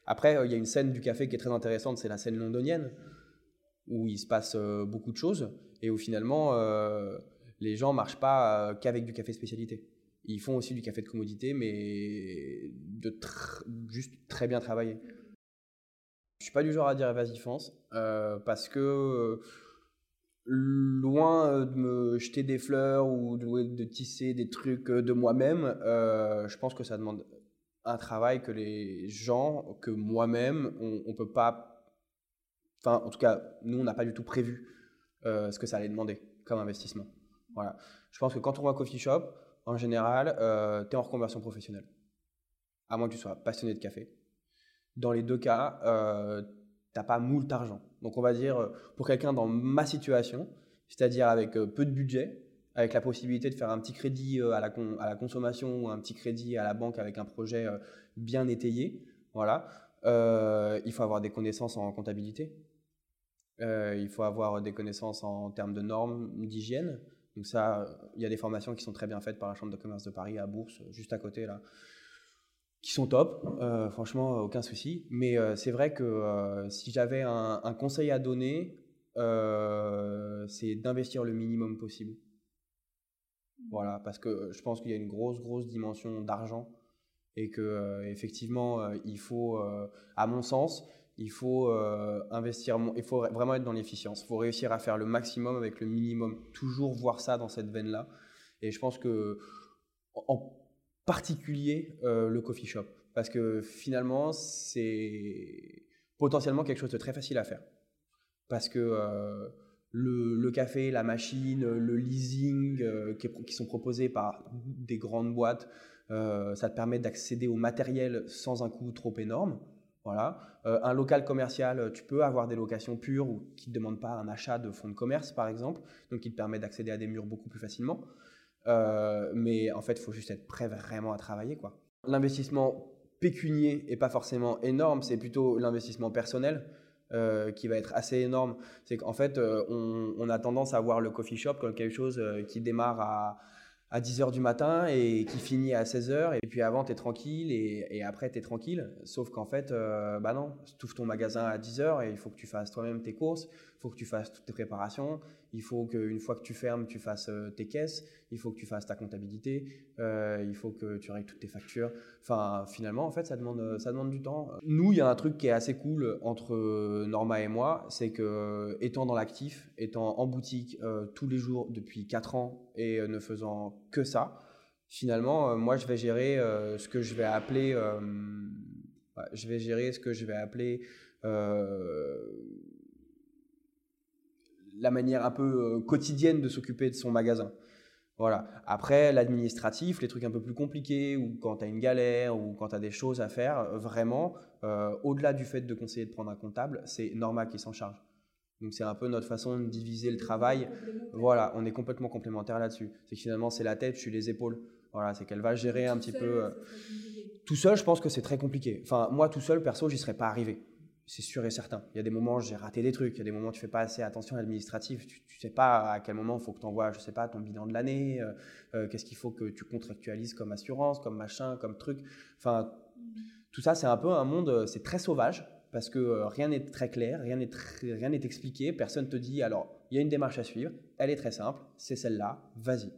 Après, il y a une scène du café qui est très intéressante, c'est la scène londonienne, où il se passe beaucoup de choses. Et où finalement les gens marchent pas euh, qu'avec du café spécialité. Ils font aussi du café de commodité, mais de juste très bien travaillé. Je suis pas du genre à dire vas-y fonce, euh, parce que euh, loin de me jeter des fleurs ou de, tisser des trucs de moi-même, je pense que ça demande un travail que les gens, que moi-même, on, on peut pas. Enfin, en tout cas, nous, on n'a pas du tout prévu ce que ça allait demander comme investissement. Voilà. Je pense que quand on va coffee shop, en général, euh, tu es en reconversion professionnelle. À moins que tu sois passionné de café. Dans les deux cas, euh, n'as pas moult argent. Donc on va dire, euh, pour quelqu'un dans ma situation, c'est-à-dire avec euh, peu de budget, avec la possibilité de faire un petit crédit la, à la consommation ou un petit crédit à la banque avec un projet bien étayé, voilà, il faut avoir des connaissances en comptabilité. il faut avoir des connaissances en termes de normes d'hygiène. Donc ça, il y a des formations qui sont très bien faites par la Chambre de commerce de Paris à Bourse, juste à côté là, qui sont top. Euh, franchement, aucun souci. Mais euh, c'est vrai que euh, si j'avais un, conseil à donner, c'est d'investir le minimum possible. Voilà, parce que je pense qu'il y a une grosse, grosse dimension d'argent et que effectivement, il faut, à mon sens, il faut euh, investir, il faut vraiment être dans l'efficience. Il faut réussir à faire le maximum avec le minimum. Toujours voir ça dans cette veine-là. Et je pense que, en particulier, euh, le coffee shop. Parce que finalement, c'est potentiellement quelque chose de très facile à faire. Parce que euh, le, café, la machine, le leasing qui, qui, sont proposés par des grandes boîtes, ça te permet d'accéder au matériel sans un coût trop énorme. Voilà. Euh, un local commercial, tu peux avoir des locations pures qui ne demandent pas un achat de fonds de commerce, par exemple, donc qui te permet d'accéder à des murs beaucoup plus facilement. Euh, mais en fait, il faut juste être prêt vraiment à travailler. L'investissement pécunier n'est pas forcément énorme, c'est plutôt l'investissement personnel. Euh, qui va être assez énorme. C'est qu'en fait, on, on, a tendance à voir le coffee shop comme quelque chose qui démarre à, à 10h du matin et qui finit à 16h et puis avant tu es tranquille et, après tu es tranquille sauf qu'en fait euh, bah non tu ouvres ton magasin à 10h et il faut que tu fasses toi-même tes courses il faut que tu fasses toutes tes préparations il faut qu'une fois que tu fermes tu fasses euh, tes caisses. Il faut que tu fasses ta comptabilité. Euh, il faut que tu règles toutes tes factures. Enfin finalement en fait ça demande ça demande du temps. Nous il y a un truc qui est assez cool entre Norma et moi c'est que étant dans l'actif étant en boutique tous les jours depuis 4 ans et ne faisant que ça. Finalement, euh, moi, je vais gérer euh, ce que je vais appeler, euh, je vais gérer ce que je vais appeler la manière un peu quotidienne de s'occuper de son magasin. Voilà. Après, l'administratif, les trucs un peu plus compliqués, ou quand tu as une galère, ou quand tu as des choses à faire, vraiment, au-delà du fait de conseiller de prendre un comptable, c'est Norma qui s'en charge. Donc c'est un peu notre façon de diviser le travail. Voilà, on est complètement complémentaires là-dessus. C'est que finalement c'est la tête, je suis les épaules. Voilà, c'est qu'elle va gérer un petit peu. Euh, tout seul, je pense que c'est très compliqué. Enfin, moi tout seul, perso, j'y serais pas arrivé. C'est sûr et certain. Il y a des moments, j'ai raté des trucs. Il y a des moments, tu fais pas assez attention à l'administratif. Tu, ne sais pas à quel moment il faut que tu envoies, je sais pas, ton bilan de l'année. Euh, euh, qu'est-ce qu'il faut que tu contractualises comme assurance, comme machin, comme truc. Enfin, tout ça, c'est un peu un monde, c'est très sauvage parce que euh, rien n'est très clair, rien n'est rien expliqué, personne te dit alors il y a une démarche à suivre, elle est très simple, c'est celle-là, vas-y.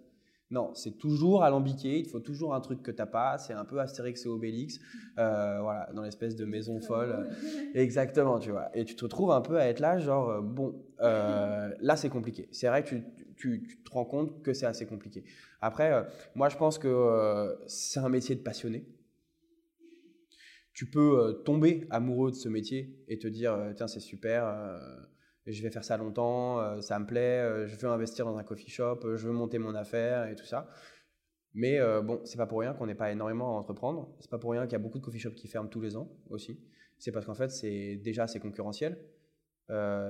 Non, c'est toujours alambiqué, il faut toujours un truc que t'as pas, c'est un peu Astérix et Obélix, euh, voilà, dans l'espèce de maison folle. Exactement, tu vois. Et tu te retrouves un peu à être là, genre, euh, bon, euh, là c'est compliqué. C'est vrai que tu, tu, te rends compte que c'est assez compliqué. Après, moi je pense que c'est un métier de passionné. Tu peux tomber amoureux de ce métier et te dire, tiens, c'est super je vais faire ça longtemps, euh, ça me plaît, euh, je veux investir dans un coffee shop, euh, je veux monter mon affaire et tout ça. Mais bon, c'est pas pour rien qu'on n'est pas énormément à entreprendre. C'est pas pour rien qu'il y a beaucoup de coffee shops qui ferment tous les ans aussi. C'est parce qu'en fait, c'est déjà assez concurrentiel,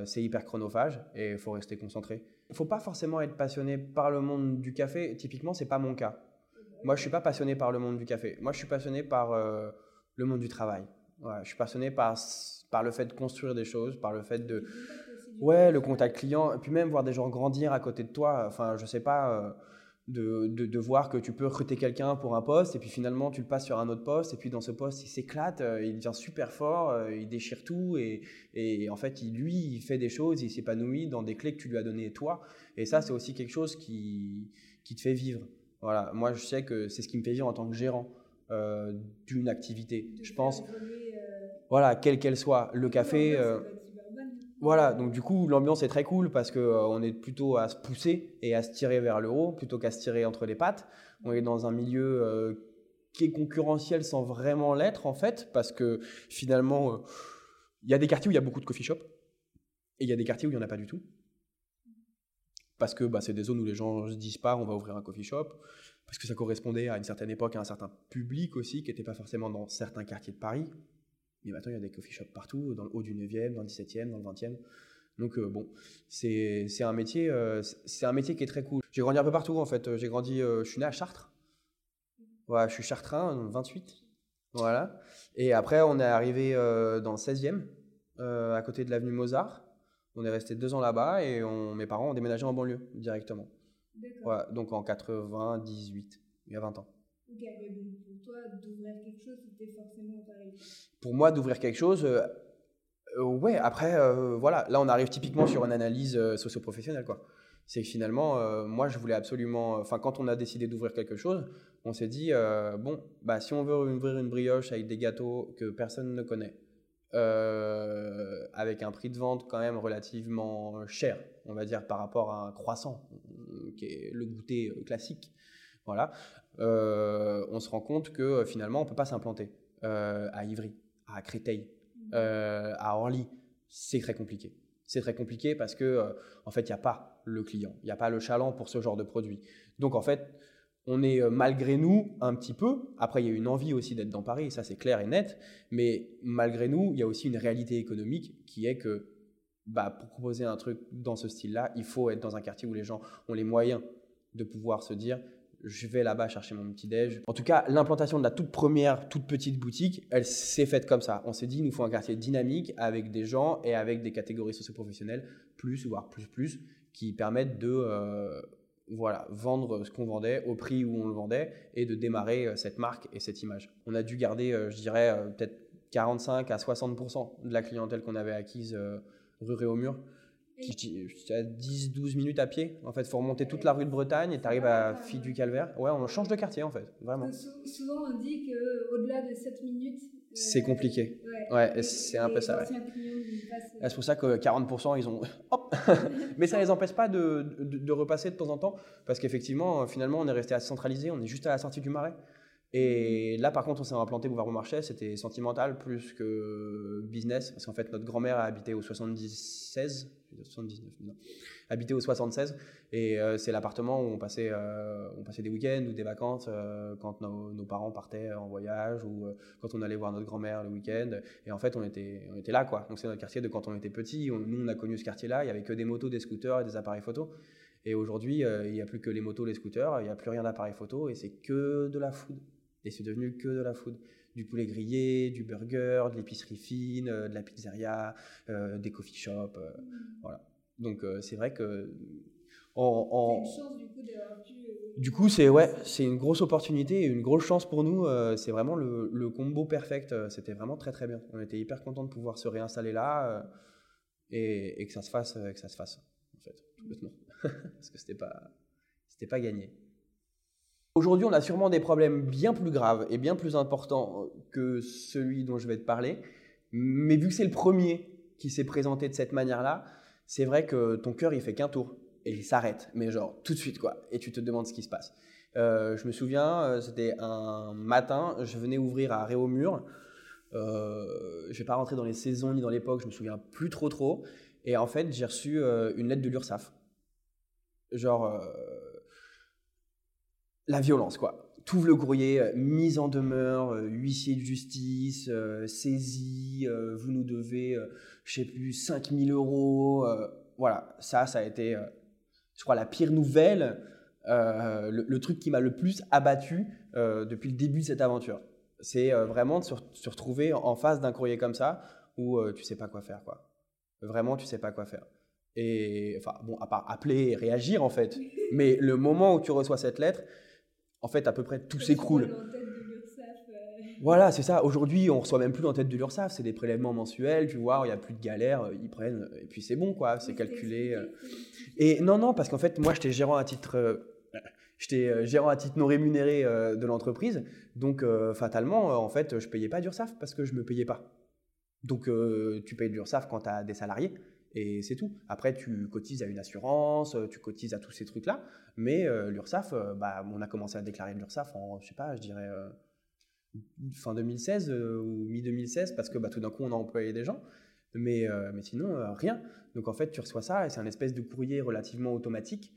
c'est hyper chronophage et il faut rester concentré. Il faut pas forcément être passionné par le monde du café. Typiquement, c'est pas mon cas. Moi, je suis pas passionné par le monde du café. Moi, je suis passionné par le monde du travail. je suis passionné par le fait de construire des choses, par le fait de Ouais, le contact client, et puis même voir des gens grandir à côté de toi. Enfin, je sais pas, euh, de, de, voir que tu peux recruter quelqu'un pour un poste, et puis finalement tu le passes sur un autre poste, et puis dans ce poste il s'éclate, euh, il devient super fort, euh, il déchire tout, et, et en fait il, lui il fait des choses, il s'épanouit dans des clés que tu lui as données toi. Et ça, c'est aussi quelque chose qui, qui te fait vivre. Voilà, moi je sais que c'est ce qui me fait vivre en tant que gérant d'une activité. Je pense, voilà, quelle qu'elle soit, le café. Voilà, donc du coup, l'ambiance est très cool parce qu'on euh, est plutôt à se pousser et à se tirer vers le haut plutôt qu'à se tirer entre les pattes. On est dans un milieu euh, qui est concurrentiel sans vraiment l'être en fait, parce que finalement, euh, il y a des quartiers où il y a beaucoup de coffee shops et il y a des quartiers où il n'y en a pas du tout. Parce que bah, c'est des zones où les gens ne se disent pas on va ouvrir un coffee shop, parce que ça correspondait à une certaine époque, à un certain public aussi, qui n'était pas forcément dans certains quartiers de Paris. Mais maintenant, il y a des coffee shops partout, dans le haut du 9e, dans le 17e, dans le 20e. Donc euh, bon, c'est un métier, euh, c'est un métier qui est très cool. J'ai grandi un peu partout en fait. J'ai grandi, euh, je suis né à Chartres. Voilà, je suis chartrain, 28. Voilà. Et après, on est arrivé dans le 16e, à côté de l'avenue Mozart. On est resté deux ans là-bas et on, mes parents ont déménagé en banlieue directement. Voilà, donc en 98, il y a 20 ans. Pour toi, d'ouvrir quelque chose, c'était forcément pareil. Pour moi, d'ouvrir quelque chose, euh, euh, ouais, après, euh, voilà, là, on arrive typiquement sur une analyse socio-professionnelle, quoi. C'est que finalement, moi, je voulais absolument. Enfin, quand on a décidé d'ouvrir quelque chose, on s'est dit, bon, bah, si on veut ouvrir une brioche avec des gâteaux que personne ne connaît, avec un prix de vente quand même relativement cher, on va dire, par rapport à un croissant, qui est le goûter classique. Voilà. Euh, on se rend compte que euh, finalement, on ne peut pas s'implanter euh, à Ivry, à Créteil, à Orly. C'est très compliqué. C'est très compliqué parce que en fait, il n'y a pas le client, il n'y a pas le chaland pour ce genre de produit. Donc en fait, on est malgré nous un petit peu. Après, il y a une envie aussi d'être dans Paris, ça c'est clair et net. Mais malgré nous, il y a aussi une réalité économique qui est que bah, pour proposer un truc dans ce style-là, il faut être dans un quartier où les gens ont les moyens de pouvoir se dire je vais là-bas chercher mon petit déj. En tout cas, l'implantation de la toute première, toute petite boutique, elle s'est faite comme ça. On s'est dit, il nous faut un quartier dynamique avec des gens et avec des catégories socio-professionnelles plus, voire plus, plus, qui permettent de euh, voilà, vendre ce qu'on vendait au prix où on le vendait et de démarrer euh, cette marque et cette image. On a dû garder, euh, je dirais, peut-être 45 à 60% de la clientèle qu'on avait acquise rue Réaumur tu à 10-12 minutes à pied. En fait, il faut remonter toute la rue de Bretagne et tu arrives à Fille du Calvaire. Ouais, on change de quartier en fait, vraiment. Souvent, on dit qu'au-delà de 7 minutes. Euh, c'est compliqué. Ouais, c'est un peu ça. Ouais. C'est pour ça que 40%, ils ont. Hop Mais ça ne les empêche pas de, de, repasser de temps en temps, parce qu'effectivement, finalement, on est resté assez centralisé, on est juste à la sortie du marais. Et là, par contre, on s'est implanté boulevard Marché, c'était sentimental plus que business, parce qu'en fait, notre grand-mère a habité au 76, 79, non, habité au 76, et euh, c'est l'appartement où on passait, euh, on passait des week-ends ou des vacances euh, quand nos, parents partaient en voyage ou quand on allait voir notre grand-mère le week-end. Et en fait, on était, on était là, quoi. Donc c'est notre quartier de quand on était petit. nous, on a connu ce quartier-là. Il y avait que des motos, des scooters et des appareils photo. Et aujourd'hui, il n'y a plus que les motos, les scooters. Il n'y a plus rien d'appareils photo et c'est que de la food. Et c'est devenu que de la food. Du poulet grillé, du burger, de l'épicerie fine, euh, de la pizzeria, euh, des coffee shops. Euh, mm. Voilà. Donc c'est vrai que. En, une chance, du coup. Du c'est ouais, c'est une grosse opportunité et une grosse chance pour nous. c'est vraiment le, le, combo perfect. C'était vraiment très très bien. On était hyper content de pouvoir se réinstaller là et, et, que ça se fasse, que ça se fasse en fait, tout bêtement, parce que c'était pas, c'était pas gagné. Aujourd'hui, on a sûrement des problèmes bien plus graves et bien plus importants que celui dont je vais te parler. Mais vu que c'est le premier qui s'est présenté de cette manière-là, c'est vrai que ton cœur, il fait qu'un tour et il s'arrête, mais genre tout de suite, quoi. Et tu te demandes ce qui se passe. Euh, je me souviens, euh, c'était un matin, je venais ouvrir à Réaumur. Euh, je ne vais pas rentrer dans les saisons ni dans l'époque, je me souviens plus trop trop. Et en fait, j'ai reçu euh, une lettre de l'URSSAF. Genre, la violence, quoi. Tout le courrier, mise en demeure, huissier de justice, saisie, vous nous devez, je sais plus, 5000 euros. voilà, ça, ça a été, je crois, la pire nouvelle euh, le, truc qui m'a le plus abattu euh, depuis le début de cette aventure. C'est euh, vraiment de se, retrouver en face d'un courrier comme ça où tu sais pas quoi faire. Quoi. Vraiment, tu sais pas quoi faire. Et enfin, bon, à part appeler et réagir en fait. Mais le moment où tu reçois cette lettre, en fait, à peu près tout s'écroule. Voilà, c'est ça. Aujourd'hui, on reçoit même plus en tête de l'URSSAF. C'est des prélèvements mensuels, tu vois, il n'y a plus de galère, ils prennent, et puis c'est bon, quoi, c'est calculé. Et non, non, parce qu'en fait, moi, j'étais gérant à titre J'étais euh, gérant à titre non rémunéré euh, de l'entreprise, donc euh, fatalement, en fait, je payais pas d'URSAF parce que je me payais pas. Donc tu payes de l'URSAF quand tu as des salariés et c'est tout. Après, tu cotises à une assurance, tu cotises à tous ces trucs-là, mais l'URSAF, bah, on a commencé à déclarer de l'URSAF en, je sais pas, je dirais fin 2016 ou mi-2016 parce que bah, tout d'un coup, on a employé des gens. Mais, mais sinon, rien. Donc en fait, tu reçois ça et c'est un espèce de courrier relativement automatique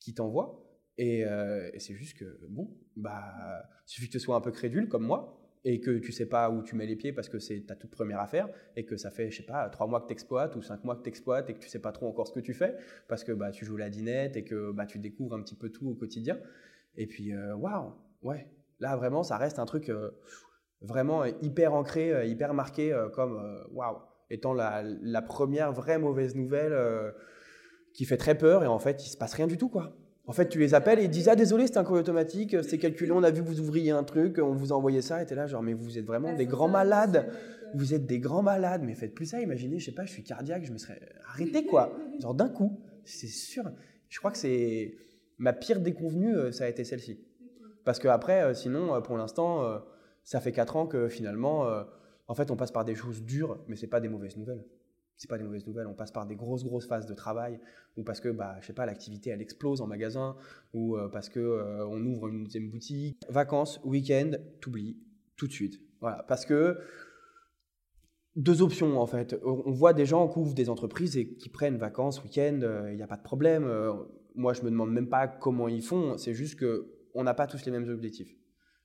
qui t'envoie. Euh, et, c'est juste que, bon, bah, suffit que tu sois un peu crédule comme moi et que tu sais pas où tu mets les pieds parce que c'est ta toute première affaire et que ça fait, je sais pas, trois mois que tu exploites ou cinq mois que tu exploites et que tu sais pas trop encore ce que tu fais parce que bah, tu joues la dinette et que bah, tu découvres un petit peu tout au quotidien. Et puis, euh, waouh, ouais, là vraiment, ça reste un truc euh, vraiment hyper ancré, hyper marqué comme, waouh, étant la, la, première vraie mauvaise nouvelle qui fait très peur et en fait, il se passe rien du tout, quoi. En fait, tu les appelles et ils disent Ah, désolé, c'est un courrier automatique, c'est calculé, on a vu que vous ouvriez un truc, on vous a envoyé ça, et t'es là, genre, mais vous êtes vraiment des grands malades. Vous êtes des grands malades, mais faites plus ça. Imaginez, je sais pas, je suis cardiaque, je me serais arrêté, quoi. Genre d'un coup, c'est sûr. Je crois que c'est ma pire déconvenue, euh, ça a été celle-ci. Parce que après, euh, sinon, euh, pour l'instant, ça fait 4 ans que finalement, en fait, on passe par des choses dures, mais c'est pas des mauvaises nouvelles c'est pas des mauvaises nouvelles. On passe par des grosses, grosses phases de travail, ou parce que, bah, je sais pas, l'activité elle explose en magasin, ou euh, parce que euh, on ouvre une deuxième boutique. Vacances, week-end, t'oublies tout de suite. Voilà, parce que deux options en fait. On voit des gens qui ouvrent des entreprises et qui prennent vacances, week-end, euh, il n'y a pas de problème. moi, je me demande même pas comment ils font. C'est juste que on n'a pas tous les mêmes objectifs.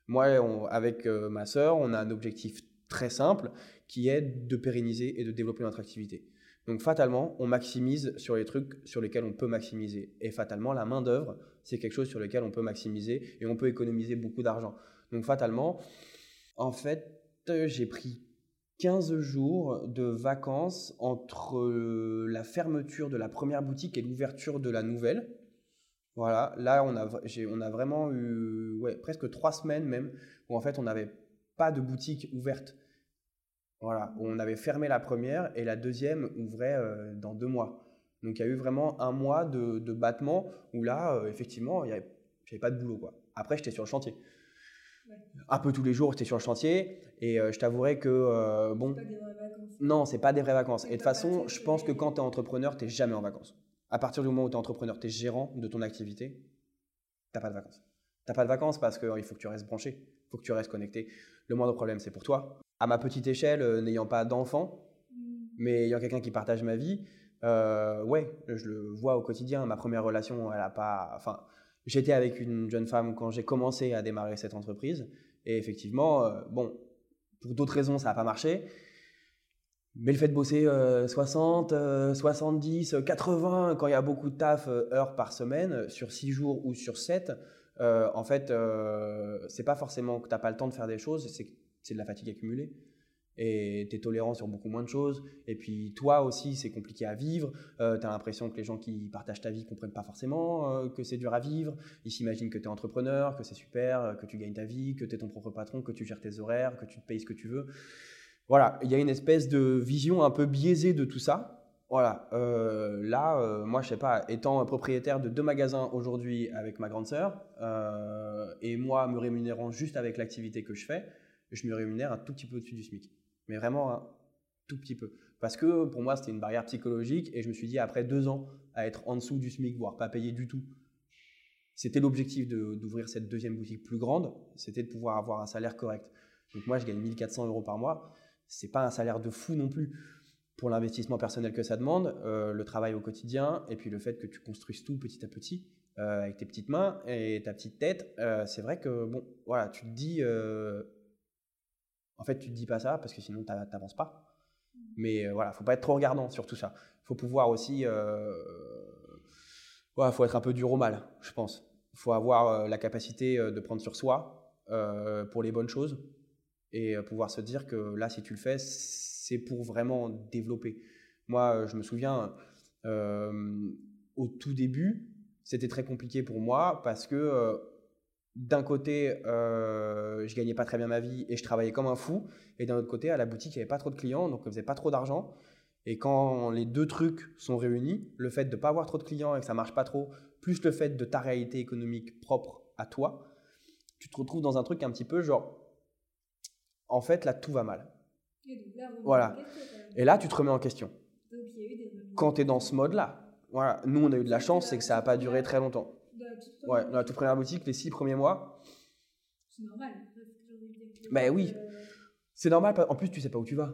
Moi, avec ma sœur, on a un objectif très simple qui est de pérenniser et de développer notre activité. Donc fatalement, on maximise sur les trucs sur lesquels on peut maximiser. Et fatalement, la main-d'œuvre, c'est quelque chose sur lequel on peut maximiser et on peut économiser beaucoup d'argent. Donc fatalement, en fait, j'ai pris 15 jours de vacances entre la fermeture de la première boutique et l'ouverture de la nouvelle. Voilà, là, on a, vraiment eu presque trois semaines même où en fait, on n'avait pas de boutique ouverte. Voilà, on avait fermé la première et la deuxième ouvrait euh, dans deux mois. Donc il y a eu vraiment un mois de, de battement où là, euh, effectivement, il n'y avait, pas de boulot. Quoi. Après, j'étais sur le chantier. Un peu tous les jours, j'étais sur le chantier et euh, je t'avouerais que, bon. Pas des vraies vacances. Non, c'est pas des vraies vacances. Et de toute façon, je pense que quand tu es entrepreneur, tu n'es jamais en vacances. À partir du moment où tu es entrepreneur, tu es gérant de ton activité, tu n'as pas de vacances. Tu n'as pas de vacances parce qu'il faut que tu restes branché, il faut que tu restes connecté. Le moindre problème, c'est pour toi à ma petite échelle, euh, n'ayant pas d'enfant, mm. mais ayant quelqu'un qui partage ma vie, euh, ouais, je le vois au quotidien. Ma première relation, elle a pas. Enfin, j'étais avec une jeune femme quand j'ai commencé à démarrer cette entreprise, et effectivement, euh, bon, pour d'autres raisons, ça n'a pas marché. Mais le fait de bosser 60, 70, 80, quand il y a beaucoup de taf, heures par semaine, sur 6 jours ou sur 7, en fait, c'est pas forcément que tu n'as pas le temps de faire des choses, c'est c'est de la fatigue accumulée. Et tu es tolérant sur beaucoup moins de choses. Et puis toi aussi, c'est compliqué à vivre. Euh, tu as l'impression que les gens qui partagent ta vie ne comprennent pas forcément euh, que c'est dur à vivre. Ils s'imaginent que tu es entrepreneur, que c'est super, euh, que tu gagnes ta vie, que tu es ton propre patron, que tu gères tes horaires, que tu te payes ce que tu veux. Voilà, il y a une espèce de vision un peu biaisée de tout ça. Voilà, euh, là, moi, je sais pas, étant propriétaire de deux magasins aujourd'hui avec ma grande sœur, et moi me rémunérant juste avec l'activité que je fais, je me rémunère un tout petit peu au-dessus du SMIC. Mais vraiment un tout petit peu. Parce que pour moi, c'était une barrière psychologique, et je me suis dit, après deux ans à être en dessous du SMIC, voire pas payé du tout, c'était l'objectif d'ouvrir cette deuxième boutique plus grande, c'était de pouvoir avoir un salaire correct. Donc moi, je gagne 1400 euros par mois, c'est pas un salaire de fou non plus pour l'investissement personnel que ça demande, euh, le travail au quotidien, et puis le fait que tu construises tout petit à petit euh, avec tes petites mains et ta petite tête, euh, c'est vrai que bon, voilà, tu te dis, en fait, tu te dis pas ça parce que sinon tu n'avances pas. Mais voilà, faut pas être trop regardant sur tout ça. Faut pouvoir aussi, voilà, faut être un peu dur au mal, je pense. Faut avoir la capacité de prendre sur soi pour les bonnes choses et pouvoir se dire que là, si tu le fais, c'est pour vraiment développer. Moi, je me souviens, euh, au tout début, c'était très compliqué pour moi parce que euh, d'un côté, euh, je gagnais pas très bien ma vie et je travaillais comme un fou, et d'un autre côté, à la boutique, il n'y avait pas trop de clients, donc on faisait pas trop d'argent. Et quand les deux trucs sont réunis, le fait de ne pas avoir trop de clients et que ça marche pas trop, plus le fait de ta réalité économique propre à toi, tu te retrouves dans un truc un petit peu genre, en fait, là, tout va mal. Voilà. Et là, tu te remets en question. Quand tu es dans ce mode-là. Voilà. Nous, on a eu de la chance, c'est que ça n'a pas duré très longtemps. Ouais, dans la toute première boutique, les six premiers mois. C'est normal. Ben oui. C'est normal. En plus, tu sais pas où tu vas.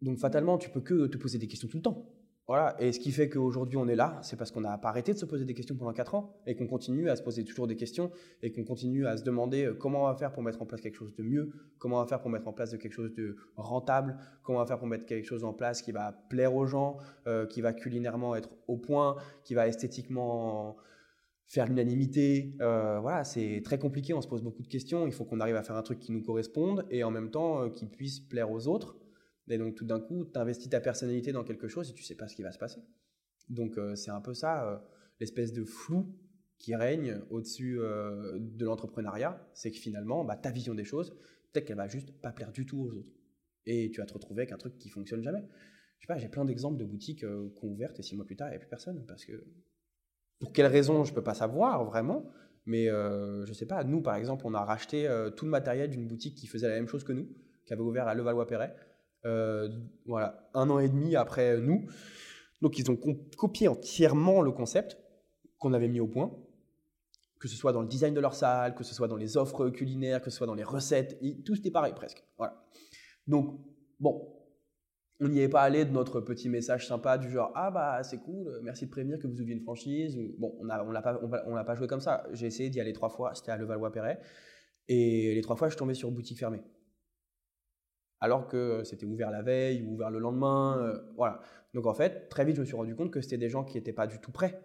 Donc, fatalement, tu peux que te poser des questions tout le temps. Voilà, et ce qui fait qu'aujourd'hui on est là, c'est parce qu'on n'a pas arrêté de se poser des questions pendant 4 ans et qu'on continue à se poser toujours des questions et qu'on continue à se demander euh, comment on va faire pour mettre en place quelque chose de mieux, comment on va faire pour mettre en place quelque chose de rentable, comment on va faire pour mettre quelque chose en place qui va plaire aux gens, euh, qui va culinairement être au point, qui va esthétiquement faire l'unanimité. Euh, voilà, c'est très compliqué, on se pose beaucoup de questions, il faut qu'on arrive à faire un truc qui nous corresponde et en même temps qui puisse plaire aux autres. Et donc tout d'un coup, tu investis ta personnalité dans quelque chose et tu sais pas ce qui va se passer. Donc euh, c'est un peu ça, euh, l'espèce de flou qui règne au-dessus euh, de l'entrepreneuriat, c'est que finalement, bah, ta vision des choses, peut-être qu'elle va juste pas plaire du tout aux autres. Et tu vas te retrouver avec un truc qui fonctionne jamais. Je sais pas, j'ai plein d'exemples de boutiques qui ont ouvertes et six mois plus tard, il n'y a plus personne. Parce que pour quelle raison, je peux pas savoir vraiment. Mais je sais pas, nous par exemple, on a racheté tout le matériel d'une boutique qui faisait la même chose que nous, qui avait ouvert à Levallois-Perret. Euh, voilà, un an et demi après nous. Donc ils ont copié entièrement le concept qu'on avait mis au point, que ce soit dans le design de leur salle, que ce soit dans les offres culinaires, que ce soit dans les recettes, tout était pareil presque. Voilà. Donc bon, on n'y est pas allé de notre petit message sympa du genre ah bah c'est cool, merci de prévenir que vous ouvriez une franchise. Bon, on a, on l'a pas, on, l'a pas joué comme ça. J'ai essayé d'y aller trois fois, c'était à Levallois-Perret, et les trois fois je tombé sur boutique fermée alors que c'était ouvert la veille ou ouvert le lendemain. Euh, voilà. Donc en fait, très vite, je me suis rendu compte que c'était des gens qui n'étaient pas du tout prêts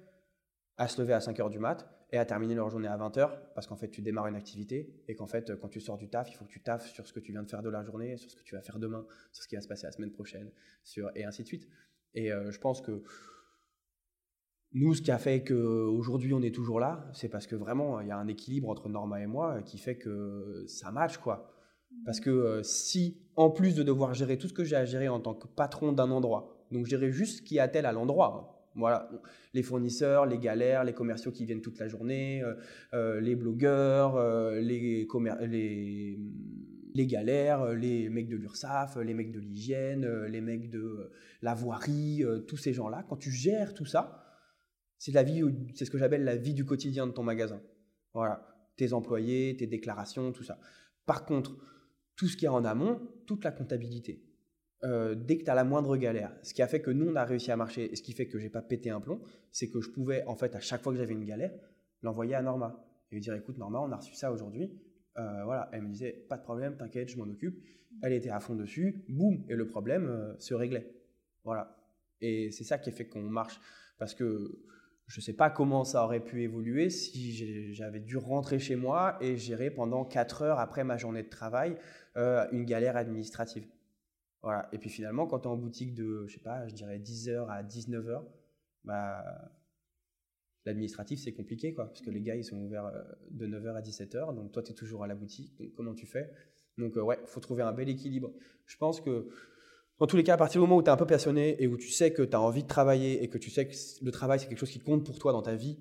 à se lever à 5 h du mat et à terminer leur journée à 20 h parce qu'en fait, tu démarres une activité et qu'en fait, quand tu sors du taf, il faut que tu taffes sur ce que tu viens de faire de la journée, sur ce que tu vas faire demain, sur ce qui va se passer la semaine prochaine, et ainsi de suite. Et euh, je pense que nous, ce qui a fait qu'aujourd'hui on est toujours là, c'est parce que vraiment, il y a un équilibre entre Norma et moi qui fait que ça match, quoi. Parce que euh, si, en plus de devoir gérer tout ce que j'ai à gérer en tant que patron d'un endroit, donc gérer juste ce qui attelle à l'endroit, hein, voilà, les fournisseurs, les galères, les commerciaux qui viennent toute la journée, euh, euh, les blogueurs, les, les, les, galères, les mecs de l'URSAF, les mecs de l'hygiène, les mecs de la voirie, tous ces gens-là, quand tu gères tout ça, c'est la vie, c'est ce que j'appelle la vie du quotidien de ton magasin. Voilà, tes employés, tes déclarations, tout ça. Par contre, tout ce qui est en amont, toute la comptabilité. Euh, dès que tu as la moindre galère, ce qui a fait que nous, on a réussi à marcher, et ce qui fait que j'ai pas pété un plomb, c'est que je pouvais, en fait, à chaque fois que j'avais une galère, l'envoyer à Norma et lui dire écoute, Norma, on a reçu ça aujourd'hui. Euh, voilà, elle me disait pas de problème, t'inquiète, je m'en occupe. Elle était à fond dessus, boum, et le problème euh, se réglait. Voilà. Et c'est ça qui a fait qu'on marche. Parce que je ne sais pas comment ça aurait pu évoluer si j'avais dû rentrer chez moi et gérer pendant 4 heures après ma journée de travail une galère administrative. Et puis finalement, quand tu es en boutique de, je sais pas, je dirais 10h à 19h, bah, l'administratif, c'est compliqué, quoi, parce que les gars, ils sont ouverts euh, de 9h à 17h, donc toi, tu es toujours à la boutique, comment tu fais? Donc, euh, ouais, il faut trouver un bel équilibre. Je pense que dans tous les cas, à partir du moment où tu es un peu passionné et où tu sais que tu as envie de travailler et que tu sais que le travail, c'est quelque chose qui compte pour toi dans ta vie,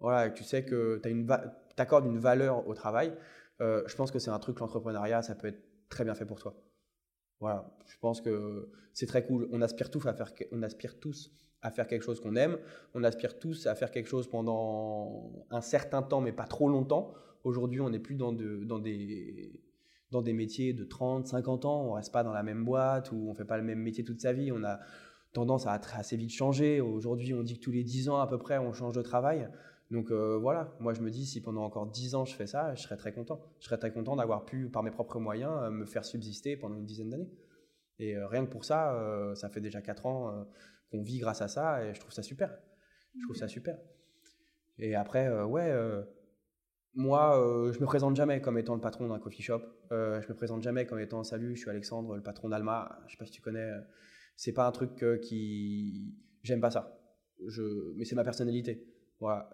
voilà, et que tu sais que tu accordes une valeur au travail, euh, je pense que c'est un truc, l'entrepreneuriat, ça peut être très bien fait pour toi. Voilà, je pense que c'est très cool. On aspire tous à faire, on aspire tous à faire quelque chose qu'on aime. On aspire tous à faire quelque chose pendant un certain temps, mais pas trop longtemps. Aujourd'hui, on n'est plus dans, de, dans, des, dans des métiers de 30, 50 ans. On reste pas dans la même boîte ou on fait pas le même métier toute sa vie. On a tendance à assez vite changer. Aujourd'hui, on dit que tous les 10 ans à peu près, on change de travail. Donc euh, voilà, moi je me dis si pendant encore 10 ans je fais ça, je serais très content. Je serais très content d'avoir pu, par mes propres moyens, euh, me faire subsister pendant une dizaine d'années. Et euh, rien que pour ça, ça fait déjà 4 ans qu'on vit grâce à ça et je trouve ça super. Je trouve ça super. Et après, ouais, moi, je me présente jamais comme étant le patron d'un coffee shop. je me présente jamais comme étant salut, je suis Alexandre, le patron d'Alma. Je sais pas si tu connais. c'est pas un truc qui. J'aime pas ça. Je... Mais c'est ma personnalité.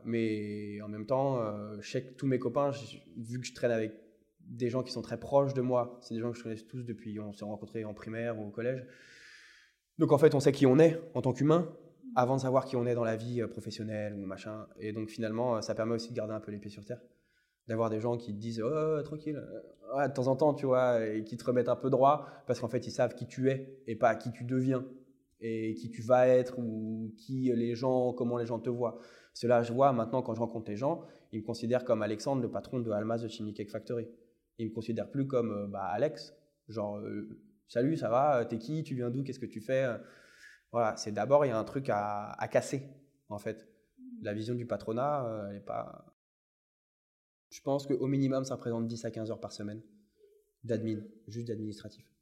Mais en même temps, euh, je sais que tous mes copains, vu que je traîne avec des gens qui sont très proches de moi, c'est des gens que je connais tous depuis, on s'est rencontrés en primaire ou au collège. Donc en fait, on sait qui on est en tant qu'humain avant de savoir qui on est dans la vie euh, professionnelle ou machin. Et donc finalement, ça permet aussi de garder un peu les pieds sur terre. D'avoir des gens qui te disent oh, tranquille, de temps en temps, tu vois, et qui te remettent un peu droit parce qu'en fait, ils savent qui tu es et pas qui tu deviens et qui tu vas être ou qui les gens, comment les gens te voient. Cela, je vois maintenant quand je rencontre les gens, ils me considèrent comme Alexandre, le patron de Almas de Chimney Cake Factory. Ils me considèrent plus comme euh, bah, Alex, genre euh, salut, ça va, t'es qui, tu viens d'où, qu'est-ce que tu fais? Voilà, c'est d'abord il y a un truc à, casser en fait. La vision du patronat, euh, elle n'est pas. Je pense qu'au minimum, ça représente 10 à 15 heures par semaine d'admin, juste d'administratif.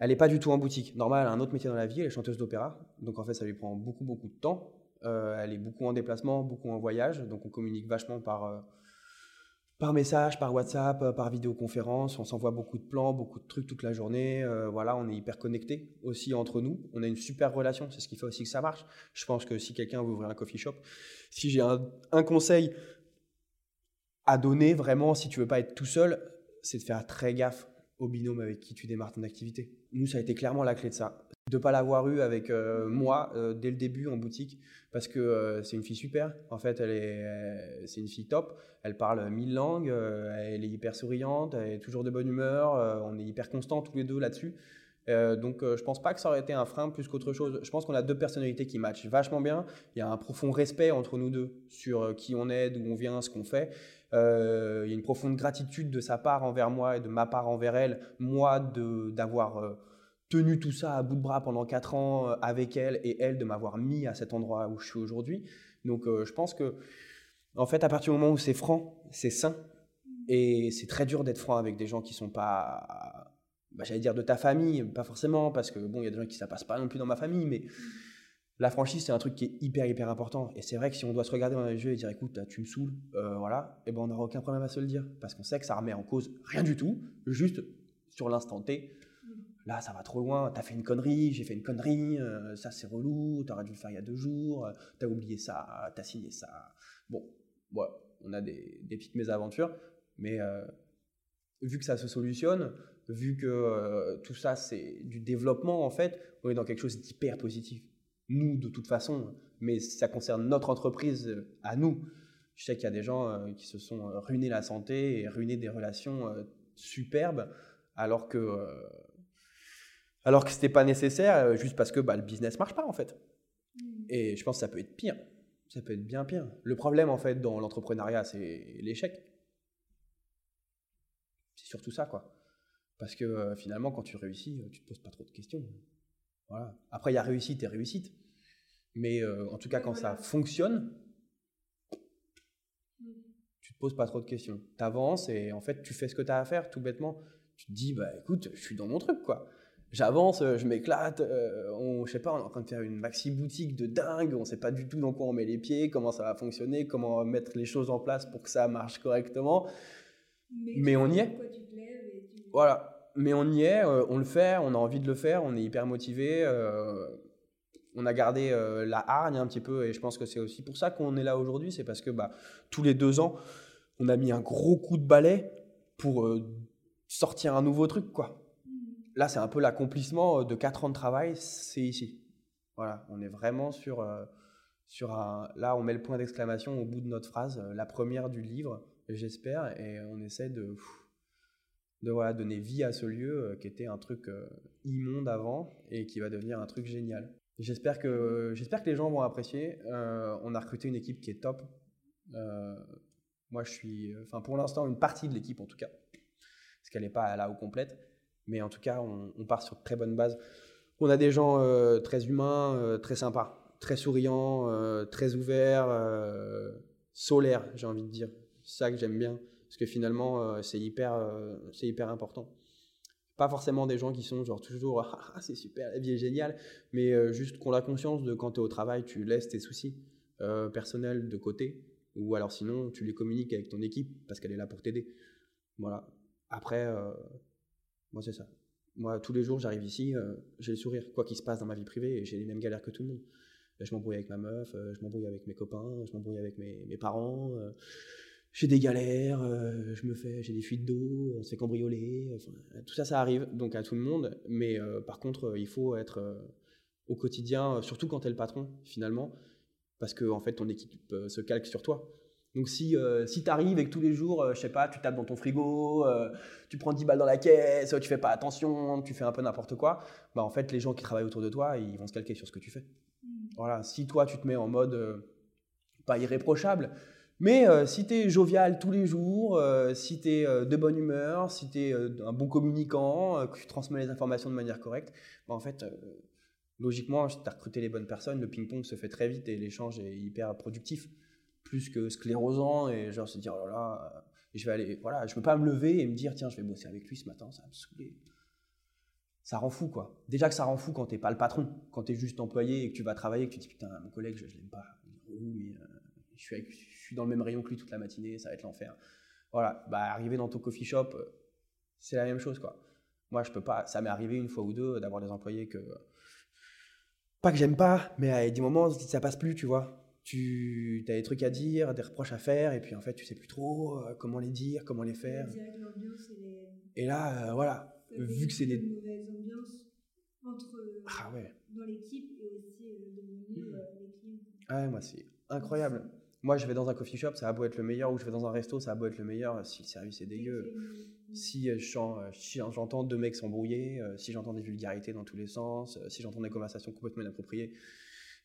Elle n'est pas du tout en boutique. Normal, elle a un autre métier dans la vie, elle est chanteuse d'opéra. Donc en fait, ça lui prend beaucoup, beaucoup de temps. Euh, elle est beaucoup en déplacement, beaucoup en voyage, donc on communique vachement par, euh, par message, par WhatsApp, euh, par vidéoconférence. On s'envoie beaucoup de plans, beaucoup de trucs toute la journée. voilà, on est hyper connectés aussi entre nous. On a une super relation, c'est ce qui fait aussi que ça marche. Je pense que si quelqu'un veut ouvrir un coffee shop, si j'ai un, un, conseil à donner vraiment, si tu veux pas être tout seul, c'est de faire très gaffe au binôme avec qui tu démarres ton activité. Nous, ça a été clairement la clé de ça. De pas l'avoir eu avec euh, moi euh, dès le début en boutique parce que euh, c'est une fille super. En fait elle est c'est une fille top. Elle parle mille langues elle est hyper souriante elle est toujours de bonne humeur on est hyper constants tous les deux là-dessus. Donc je pense pas que ça aurait été un frein plus qu'autre chose. Je pense qu'on a deux personnalités qui matchent vachement bien. Il y a un profond respect entre nous deux sur qui on est d'où on vient ce qu'on fait il y a une profonde gratitude de sa part envers moi et de ma part envers elle moi d'avoir tenu tout ça à bout de bras pendant 4 ans euh, avec elle et elle de m'avoir mis à cet endroit où je suis aujourd'hui. Donc euh, je pense que, en fait, à partir du moment où c'est franc, c'est sain. Et c'est très dur d'être franc avec des gens qui sont pas, bah, j'allais dire de ta famille, pas forcément, parce que bon, il y a des gens qui ça passe pas non plus dans ma famille, mais la franchise, c'est un truc qui est hyper, hyper important. Et c'est vrai que si on doit se regarder dans les yeux et dire, écoute, tu me saoules, euh, voilà, et eh ben on n'aura aucun problème à se le dire. Parce qu'on sait que ça remet en cause rien du tout, juste sur l'instant T, là ça va trop loin, t'as fait une connerie, j'ai fait une connerie, euh, ça c'est relou, t'aurais dû le faire il y a deux jours, t'as oublié ça, t'as signé ça. Bon, on a des, petites mésaventures, mais euh, vu que ça se solutionne, vu que euh, tout ça c'est du développement en fait, on est dans quelque chose d'hyper positif. Nous de toute façon, mais ça concerne notre entreprise à nous. Je sais qu'il y a des gens qui se sont ruinés la santé et ruinés des relations superbes, alors que alors que c'était pas nécessaire, euh, juste parce que bah, le business marche pas en fait. Mm. Et je pense que ça peut être pire. Ça peut être bien pire. Le problème en fait dans l'entrepreneuriat, c'est l'échec. C'est surtout ça quoi. Parce que euh, finalement, quand tu réussis, euh, tu te poses pas trop de questions. Voilà. Après, il y a réussite et réussite. Mais en tout cas, quand ça fonctionne, tu te poses pas trop de questions. Tu avances et en fait, tu fais ce que tu as à faire tout bêtement. Tu te dis, bah écoute, je suis dans mon truc quoi j'avance, euh, je m'éclate, euh, on, je sais pas, on est en train de faire une maxi boutique de dingue, on sait pas du tout dans quoi on met les pieds, comment ça va fonctionner, comment mettre les choses en place pour que ça marche correctement. Mais, on y est. Voilà, mais on y est, euh, on le fait, on a envie de le faire, on est hyper motivé. on a gardé la hargne un petit peu et je pense que c'est aussi pour ça qu'on est là aujourd'hui, c'est parce que bah, tous les deux ans, on a mis un gros coup de balai pour sortir un nouveau truc, quoi là, c'est un peu l'accomplissement de 4 ans de travail, c'est ici. Voilà, on est vraiment sur, euh, sur un. Là, on met le point d'exclamation au bout de notre phrase, euh, la première du livre, j'espère, et on essaie de, de voilà, donner vie à ce lieu euh, qui était un truc immonde avant et qui va devenir un truc génial. J'espère que, j'espère que les gens vont apprécier. on a recruté une équipe qui est top. moi, je suis, enfin, pour l'instant, une partie de l'équipe en tout cas, parce qu'elle n'est pas là au complète. Mais en tout cas, on, part sur très bonnes bases. On a des gens euh, très humains, euh, très sympas, très souriants, euh, très ouverts, solaires, j'ai envie de dire. C'est ça que j'aime bien, parce que finalement, c'est hyper, c'est hyper important. Pas forcément des gens qui sont genre toujours ah, ah, c'est super, la vie est géniale, mais juste qu'on a conscience de quand tu es au travail, tu laisses tes soucis personnels de côté, ou alors sinon tu les communiques avec ton équipe parce qu'elle est là pour t'aider. Voilà. Après, moi c'est ça. Moi, tous les jours, j'arrive ici, euh, j'ai le sourire, quoi qu'il se passe dans ma vie privée, j'ai les mêmes galères que tout le monde. Je m'embrouille avec ma meuf, euh, je m'embrouille avec mes copains, je m'embrouille avec mes, parents. Euh, j'ai des galères, je me fais, j'ai des fuites d'eau, on se fait cambrioler. tout ça, ça arrive donc à tout le monde. Mais par contre, il faut être au quotidien, surtout quand tu es le patron, finalement, parce que en fait, ton équipe se calque sur toi. Donc si, euh, si tu arrives et que tous les jours, euh, je sais pas, tu tapes dans ton frigo, euh, tu prends 10 balles dans la caisse, tu fais pas attention, tu fais un peu n'importe quoi, bah en fait les gens qui travaillent autour de toi, ils vont se calquer sur ce que tu fais. Mm. Voilà, si toi tu te mets en mode pas irréprochable, mais si tu es jovial tous les jours, si tu es de bonne humeur, si tu es un bon communicant, que tu transmets les informations de manière correcte, bah en fait logiquement, tu as recruté les bonnes personnes, le ping-pong se fait très vite et l'échange est hyper productif. Plus que sclérosant et genre se dire oh là là euh, je vais aller voilà je peux pas me lever et me dire tiens je vais bosser avec lui ce matin ça va me saouler. Ça rend fou quoi. Déjà que ça rend fou quand t'es pas le patron quand tu es juste employé et que tu vas travailler et que tu te dis putain mon collègue je, l'aime pas mais euh, je, suis je suis dans le même rayon que lui toute la matinée ça va être l'enfer voilà bah arriver dans ton coffee shop euh, c'est la même chose quoi moi je peux pas ça m'est arrivé une fois ou deux d'avoir des employés que pas que j'aime pas mais à des moments ça passe plus tu vois tu as des trucs à dire, des reproches à faire, et puis en fait, tu sais plus trop euh, comment les dire, comment les faire. Et là, euh, voilà, vu que c'est des. entre, ah ouais. dans l'équipe et aussi euh, les clients. Ah ouais, moi, c'est incroyable. Moi, je vais dans un coffee shop, ça a beau être le meilleur, ou je vais dans un resto, ça a beau être le meilleur, si le service est dégueu. Si j'entends deux mecs s'embrouiller, si j'entends des vulgarités dans tous les sens, si j'entends des conversations complètement inappropriées,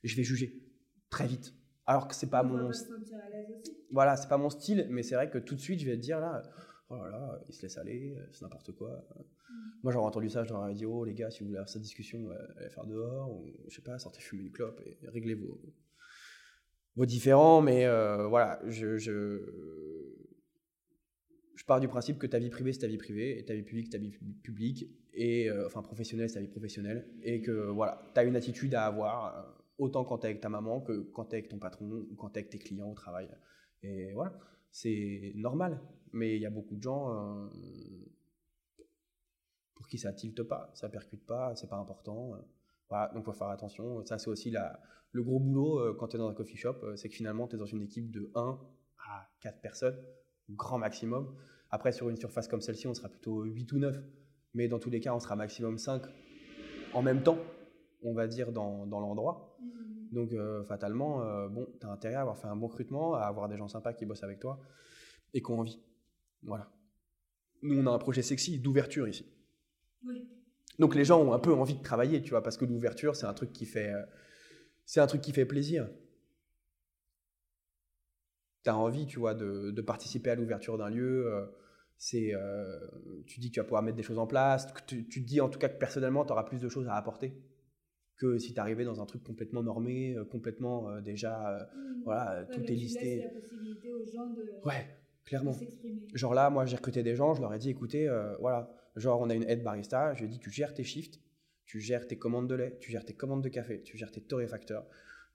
je vais juger très vite alors que c'est pas mon voilà c'est pas mon style mais c'est vrai que tout de suite je vais te dire là oh là là il se laisse aller euh, c'est n'importe quoi mm. moi j'aurais entendu ça leur dit oh les gars si vous voulez avoir cette discussion euh, allez faire dehors ou je sais pas sortez fumer une clope et réglez vos vos différends mais euh, voilà je, je, je pars du principe que ta vie privée c'est ta vie privée et ta vie publique c'est ta vie publique et enfin professionnelle c'est ta vie professionnelle et que voilà tu as une attitude à avoir autant quand tu avec ta maman que quand tu avec ton patron ou quand tu avec tes clients au travail. Et voilà, c'est normal. Mais il y a beaucoup de gens euh, pour qui ça tilte pas, ça percute pas, c'est pas important. Voilà, donc il faut faire attention. Ça, c'est aussi la, le gros boulot euh, quand tu es dans un coffee shop, euh, c'est que finalement, tu es dans une équipe de 1 à 4 personnes, grand maximum. Après, sur une surface comme celle-ci, on sera plutôt 8 ou 9. Mais dans tous les cas, on sera maximum 5 en même temps on va dire, dans, l'endroit. Mmh. Donc, euh, fatalement, euh, bon, tu as intérêt à avoir fait un bon recrutement, à avoir des gens sympas qui bossent avec toi et qui ont envie. Voilà. Nous, on a un projet sexy d'ouverture ici. Donc, les gens ont un peu envie de travailler, tu vois, parce que l'ouverture, c'est un truc qui fait, euh, c'est un truc qui fait plaisir. Tu as envie, tu vois, de, participer à l'ouverture d'un lieu. c'est, tu dis que tu vas pouvoir mettre des choses en place. Tu, tu te dis en tout cas que personnellement, tu auras plus de choses à apporter que si tu arrivais dans un truc complètement normé, euh, complètement euh, déjà, euh, mmh. voilà, tout est listé. la possibilité aux gens de, ouais, clairement. genre là, moi j'ai recruté des gens, je leur ai dit, écoutez, voilà, genre on a une aide barista, je lui ai dit, tu gères tes shifts, tu gères tes commandes de lait, tu gères tes commandes de café, tu gères tes torréfacteurs,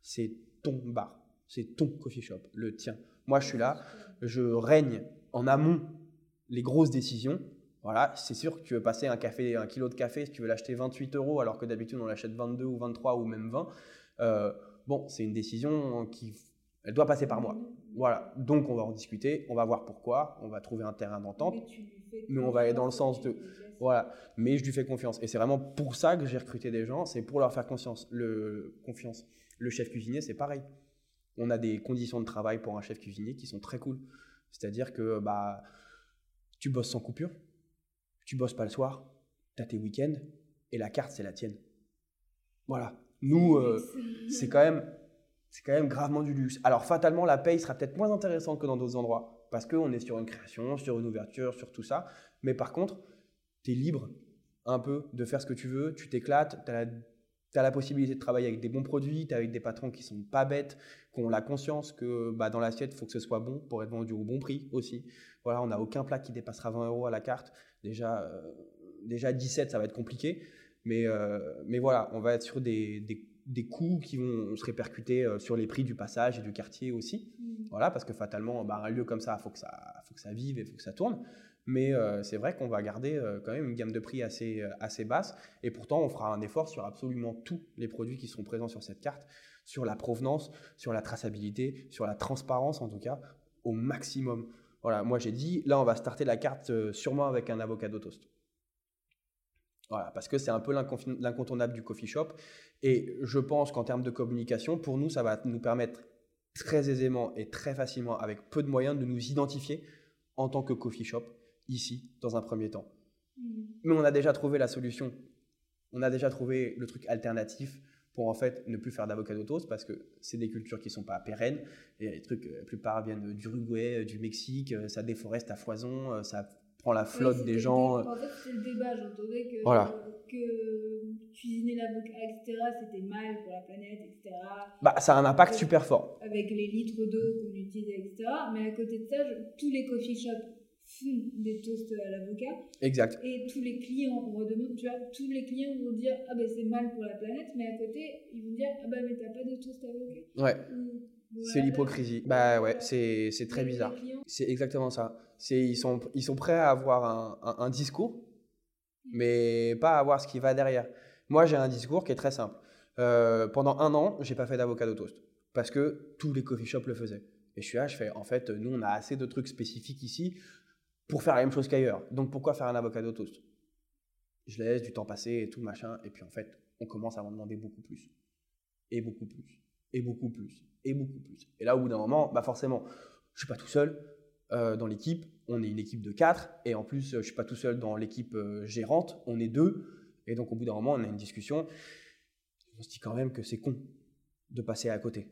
c'est ton bar, c'est ton coffee shop, le tien. Moi je suis là, je règne en amont les grosses décisions, voilà, c'est sûr que tu veux passer un café, un kilo de café, si tu veux l'acheter 28 euros, alors que d'habitude on l'achète 22 ou 23 ou même 20. Euh, bon, c'est une décision qui Elle doit passer par moi. Voilà. Donc, on va en discuter, on va voir pourquoi, on va trouver un terrain d'entente. Mais, on va aller dans le sens de. Voilà. Mais je lui fais confiance. Et c'est vraiment pour ça que j'ai recruté des gens, c'est pour leur faire confiance. Le, confiance. Le chef cuisinier, c'est pareil. On a des conditions de travail pour un chef cuisinier qui sont très cool. C'est-à-dire que bah, tu bosses sans coupure, tu bosses pas le soir, tu as tes week-ends, et la carte, c'est la tienne. Voilà. Nous, euh, c'est quand même c'est quand même gravement du luxe. Alors fatalement, la paye sera peut-être moins intéressante que dans d'autres endroits, parce qu'on est sur une création, sur une ouverture, sur tout ça. Mais par contre, tu es libre un peu de faire ce que tu veux, tu t'éclates, tu as, la possibilité de travailler avec des bons produits, tu avec des patrons qui sont pas bêtes, qui ont la conscience que bah, dans l'assiette, il faut que ce soit bon pour être vendu au bon prix aussi. Voilà, on n'a aucun plat qui dépassera 20 euros à la carte. Déjà, euh, déjà 17, ça va être compliqué. Mais, euh, mais voilà, on va être sur des des coûts qui vont se répercuter euh, sur les prix du passage et du quartier aussi. Mm. Voilà, parce que fatalement, bah, un lieu comme ça, il faut, que ça, faut que ça vive et il faut que ça tourne. Mais euh, c'est vrai qu'on va garder euh, quand même une gamme de prix assez, assez basse. Et pourtant, on fera un effort sur absolument tous les produits qui seront présents sur cette carte, sur la provenance, sur la traçabilité, sur la transparence en tout cas, au maximum. Voilà, moi j'ai dit, là on va starter la carte sûrement avec un avocado toast. Voilà, parce que c'est un peu l'incontournable du coffee shop. Et je pense qu'en termes de communication, pour nous, ça va nous permettre très aisément et très facilement, avec peu de moyens, de nous identifier en tant que coffee shop ici, dans un premier temps. Mmh. Mais on a déjà trouvé la solution. On a déjà trouvé le truc alternatif pour en fait ne plus faire d'avocado toast parce que c'est des cultures qui sont pas pérennes. Et les trucs, la plupart viennent d'Uruguay, du Mexique, ça déforeste à foison, ça la flotte des gens. En fait, c'est le débat. J'entendais que, voilà. que cuisiner l'avocat, etc., c'était mal pour la planète, etc. Bah, ça a un impact super fort. Avec les litres d'eau qu'on utilise, etc. Mais à côté de ça, tous les coffee shops font des toasts à l'avocat. Exact. Et tous les clients, on redemande, tu vois, tous les clients vont dire Ah ben c'est mal pour la planète, mais à côté, ils vont dire Ah ben mais t'as pas de toast à l'avocat. Ouais. C'est l'hypocrisie. Bah ouais, c'est très bizarre. C'est exactement ça. Ils sont, ils sont prêts à avoir un, un, discours, mais pas à avoir ce qui va derrière. Moi, j'ai un discours qui est très simple. Euh, pendant un an, j'ai pas fait d'avocado toast parce que tous les coffee shops le faisaient. Et je suis là, je fais en fait, nous, on a assez de trucs spécifiques ici pour faire la même chose qu'ailleurs. Donc pourquoi faire un avocado toast? Je laisse du temps passer et tout machin, et puis en fait, on commence à m'en demander beaucoup plus, et beaucoup plus, et beaucoup plus, et beaucoup plus. Et là, au bout d'un moment, bah forcément, je suis pas tout seul euh, dans l'équipe. On est une équipe de quatre, et en plus, je suis pas tout seul dans l'équipe euh, gérante. On est deux, et donc au bout d'un moment, on a une discussion. On se dit quand même que c'est con de passer à côté.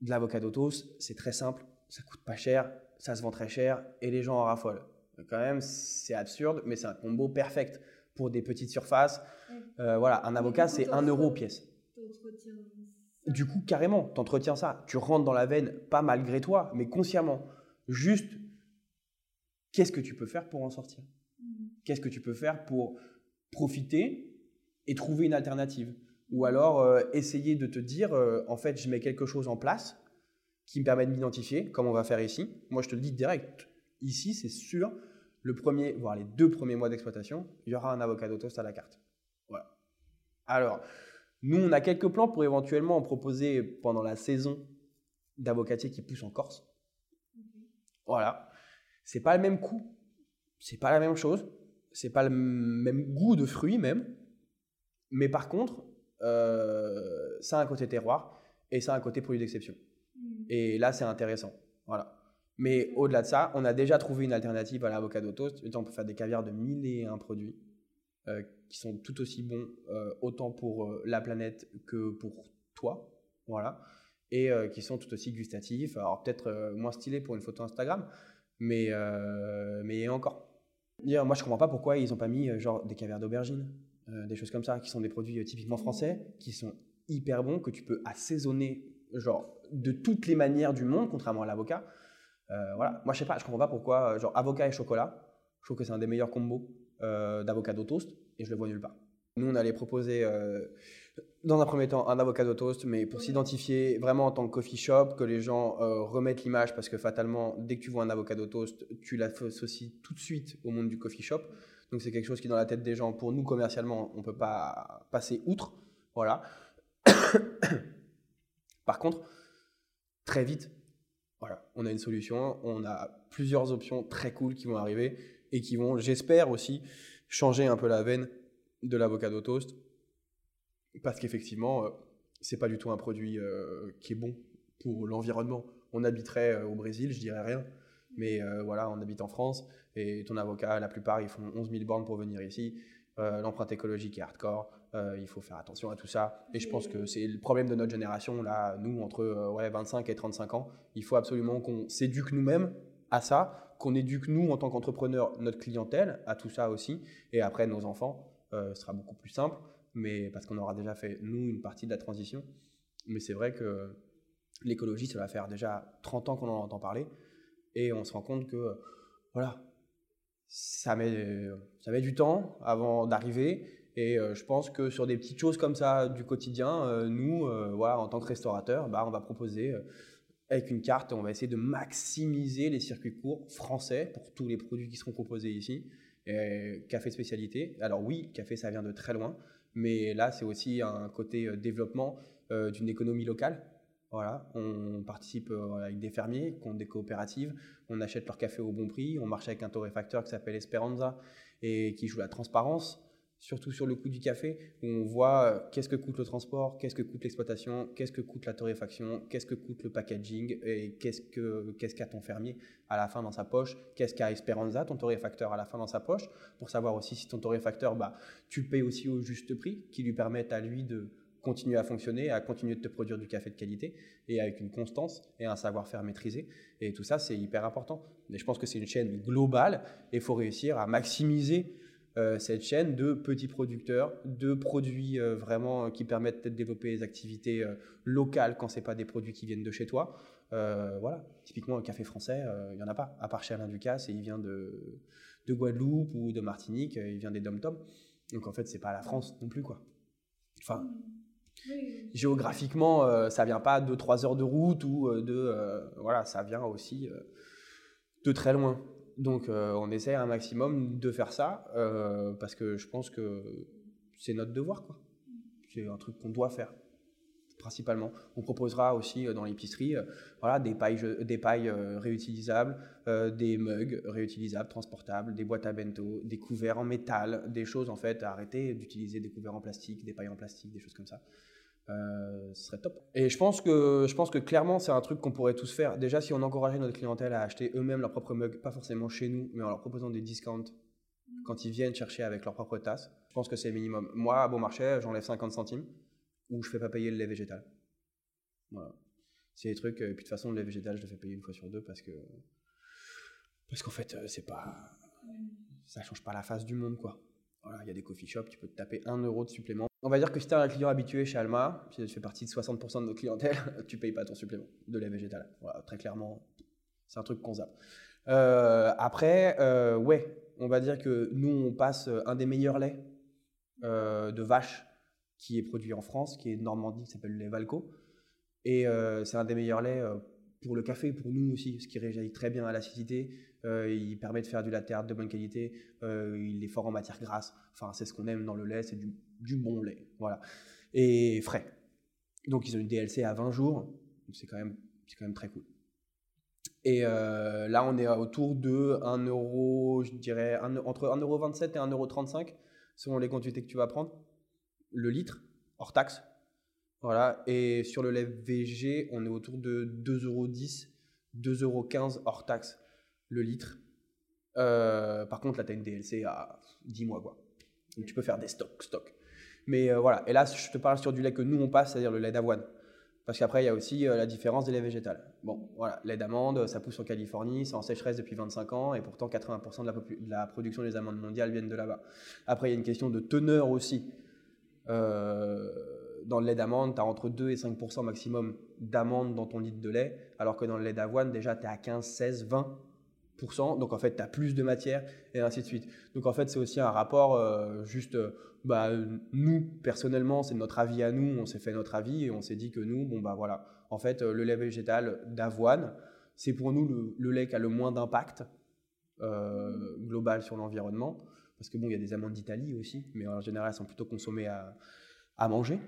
De l'avocado toast, c'est très simple, ça coûte pas cher, ça se vend très cher, et les gens en raffolent. quand même, c'est absurde, mais c'est un combo perfect pour des petites surfaces. Euh, voilà, un avocat, c'est un euro pièce. Du coup, carrément, tu entretiens ça. Tu rentres dans la veine, pas malgré toi, mais consciemment. Juste, qu'est-ce que tu peux faire pour en sortir? Mm. Qu'est-ce que tu peux faire pour profiter et trouver une alternative? Ou alors euh, essayer de te dire, euh, en fait, je mets quelque chose en place qui me permet de m'identifier, comme on va faire ici. Moi, je te le dis direct. Ici, c'est sûr, le premier, voire les deux premiers mois d'exploitation, il y aura un avocado toast à la carte. Voilà. Alors, nous, on a quelques plans pour éventuellement en proposer pendant la saison d'avocatier qui pousse en Corse. Voilà. C'est pas le même coût, c'est pas la même chose, c'est pas le même goût de fruits même. Mais par contre, euh, ça a un côté terroir et ça a un côté produit d'exception. Mm. Et là, c'est intéressant. Voilà. Mais au-delà de ça, on a déjà trouvé une alternative à l'avocado toast. On peut faire des caviars de mille et un produits. Euh, qui sont tout aussi bons, euh, autant pour la planète que pour toi. Voilà. Et qui sont tout aussi gustatifs. Alors, peut-être moins stylés pour une photo Instagram, mais, mais encore. Dire, moi, je comprends pas pourquoi ils ont pas mis genre des caviars d'aubergine, des choses comme ça, qui sont des produits typiquement français, qui sont hyper bons, que tu peux assaisonner genre de toutes les manières du monde, contrairement à l'avocat. voilà. Moi, je sais pas, je comprends pas pourquoi, genre avocat et chocolat, je trouve que c'est un des meilleurs combos euh, d'avocado toast et je le vois nulle part. Nous, on allait proposer euh, dans un premier temps un avocado toast, mais pour s'identifier vraiment en tant que coffee shop, que les gens euh, remettent l'image parce que fatalement, dès que tu vois un avocado toast, tu l'associes tout de suite au monde du coffee shop. Donc c'est quelque chose qui dans la tête des gens, pour nous commercialement, on ne peut pas passer outre. Voilà. Par contre, très vite, voilà, on a une solution, on a plusieurs options très cool qui vont arriver et qui vont, j'espère aussi, changer un peu la veine de l'avocado toast. Parce qu'effectivement, euh, c'est pas du tout un produit euh, qui est bon pour l'environnement. On habiterait euh, au Brésil, je dirais rien. Mais voilà, on habite en France et ton avocat, la plupart, ils font 11 000 bornes pour venir ici. L'empreinte écologique est hardcore. il faut faire attention à tout ça. Et je pense que c'est le problème de notre génération, là, nous, entre ouais, 25 et 35 ans. Il faut absolument qu'on s'éduque nous-mêmes à ça, qu'on éduque nous, en tant qu'entrepreneurs, notre clientèle à tout ça aussi. Et après, nos enfants, ce sera beaucoup plus simple mais parce qu'on aura déjà fait, nous, une partie de la transition. Mais c'est vrai que l'écologie, ça va faire déjà 30 ans qu'on en entend parler, et on se rend compte que, voilà, ça met, ça met du temps avant d'arriver, et euh, je pense que sur des petites choses comme ça du quotidien, euh, nous, euh, voilà, en tant que restaurateur, bah, on va proposer avec une carte, on va essayer de maximiser les circuits courts français pour tous les produits qui seront proposés ici. Et café spécialité. Alors oui, café, ça vient de très loin. Mais là, c'est aussi un côté euh, développement euh, d'une économie locale. Voilà, on participe euh, avec des fermiers ont des coopératives, on achète leur café au bon prix, on marche avec un torréfacteur qui s'appelle Esperanza et qui joue la transparence surtout sur le coût du café, où on voit euh, qu'est-ce que coûte le transport, qu'est-ce que coûte l'exploitation, qu'est-ce que coûte la torréfaction, qu'est-ce que coûte le packaging, et qu'est-ce que qu'est-ce qu'a ton fermier à la fin dans sa poche, qu'est-ce qu'a Esperanza, ton torréfacteur à la fin dans sa poche, pour savoir aussi si ton torréfacteur, bah, tu le payes aussi au juste prix, qui lui permette à lui de continuer à fonctionner, à continuer de te produire du café de qualité et avec une constance et un savoir-faire maîtrisé. Et tout ça, c'est hyper important. Mais je pense que c'est une chaîne globale et il faut réussir à maximiser euh, cette chaîne de petits producteurs, de produits euh, vraiment euh, qui permettent de développer des activités locales quand c'est pas des produits qui viennent de chez toi. voilà, typiquement un café français, il y en a pas, à part chez Alain Ducasse, et il vient de, de Guadeloupe ou de Martinique, il vient des dom-toms. Donc en fait, c'est pas la France non plus quoi. Enfin, géographiquement, ça vient pas de 3 heures de route ou de voilà, ça vient aussi de très loin. Donc euh, on essaie un maximum de faire ça euh, parce que je pense que c'est notre devoir. quoi. C'est un truc qu'on doit faire principalement. On proposera aussi euh, dans l'épicerie voilà, des pailles, des pailles réutilisables, des mugs réutilisables, transportables, des boîtes à bento, des couverts en métal, des choses en fait à arrêter d'utiliser des couverts en plastique, des pailles en plastique, des choses comme ça. Euh, ce serait top. Et je pense que, je pense que clairement, c'est un truc qu'on pourrait tous faire. Déjà, si on encourageait notre clientèle à acheter eux-mêmes leur propre mug, pas forcément chez nous, mais en leur proposant des discounts quand ils viennent chercher avec leur propre tasse, je pense que c'est le minimum. Moi, à bon marché, j'enlève 50 centimes ou je fais pas payer le lait végétal. Voilà. C'est des trucs, et puis de toute façon, le lait végétal, je le fais payer une fois sur deux parce que. Parce qu'en fait, euh, c'est pas. Ça change pas la face du monde, quoi. Il y a des coffee shops, tu peux te taper 1 euro de supplément on va dire que si tu es un client habitué chez Alma, si tu fais partie de 60% de nos clientèle, tu payes pas ton supplément de lait végétal. Très clairement, c'est un truc qu'on zappe. Euh, après, euh, ouais, on va dire que nous, on passe un des meilleurs laits euh, de vache qui est produit en France, qui est Normandie, qui s'appelle le lait Valco. Et c'est un des meilleurs laits pour le café, pour nous aussi, ce qui réagit très bien à l'acidité. Il permet de faire du latte art de bonne qualité. il est fort en matière grasse. Enfin, c'est ce qu'on aime dans le lait, c'est du bon lait. Voilà. Et frais. Donc ils ont une DLC à 20 jours. c'est quand, même, très cool. Et euh, là, on est autour de 1 euro, je dirais, entre 1,27€ et 1,35€ selon les quantités que tu vas prendre. Le litre, hors taxe. Voilà. Et sur le lait VG, on est autour de 2,10€, 2,15€ hors taxe le litre. Euh, par contre, là, tu as une DLC à 10 mois. Quoi. Donc, tu peux faire des stocks, stocks. Mais euh, voilà, et là, je te parle sur du lait que nous, on passe, c'est-à-dire le lait d'avoine. Parce qu'après, il y a aussi euh, la différence des laits végétales. Bon, voilà, lait d'amande, ça pousse en Californie, c'est en sécheresse depuis 25 ans, et pourtant 80% de la, de la, production des amandes mondiales viennent de là-bas. Après, il y a une question de teneur aussi. Dans le lait d'amande, tu as entre 2 et 5% maximum d'amandes dans ton litre de lait, alors que dans le lait d'avoine, déjà, tu es à 15, 16, 20 donc en fait, tu as plus de matière et ainsi de suite. Donc en fait, c'est aussi un rapport euh, juste, euh, bah, nous, personnellement, c'est notre avis à nous, on s'est fait notre avis et on s'est dit que nous, bon bah voilà, en fait, euh, le lait végétal d'avoine, c'est pour nous le, lait qui a le moins d'impact global sur l'environnement. Parce que bon, il y a des amandes d'Italie aussi, mais en général, elles sont plutôt consommées à, à manger.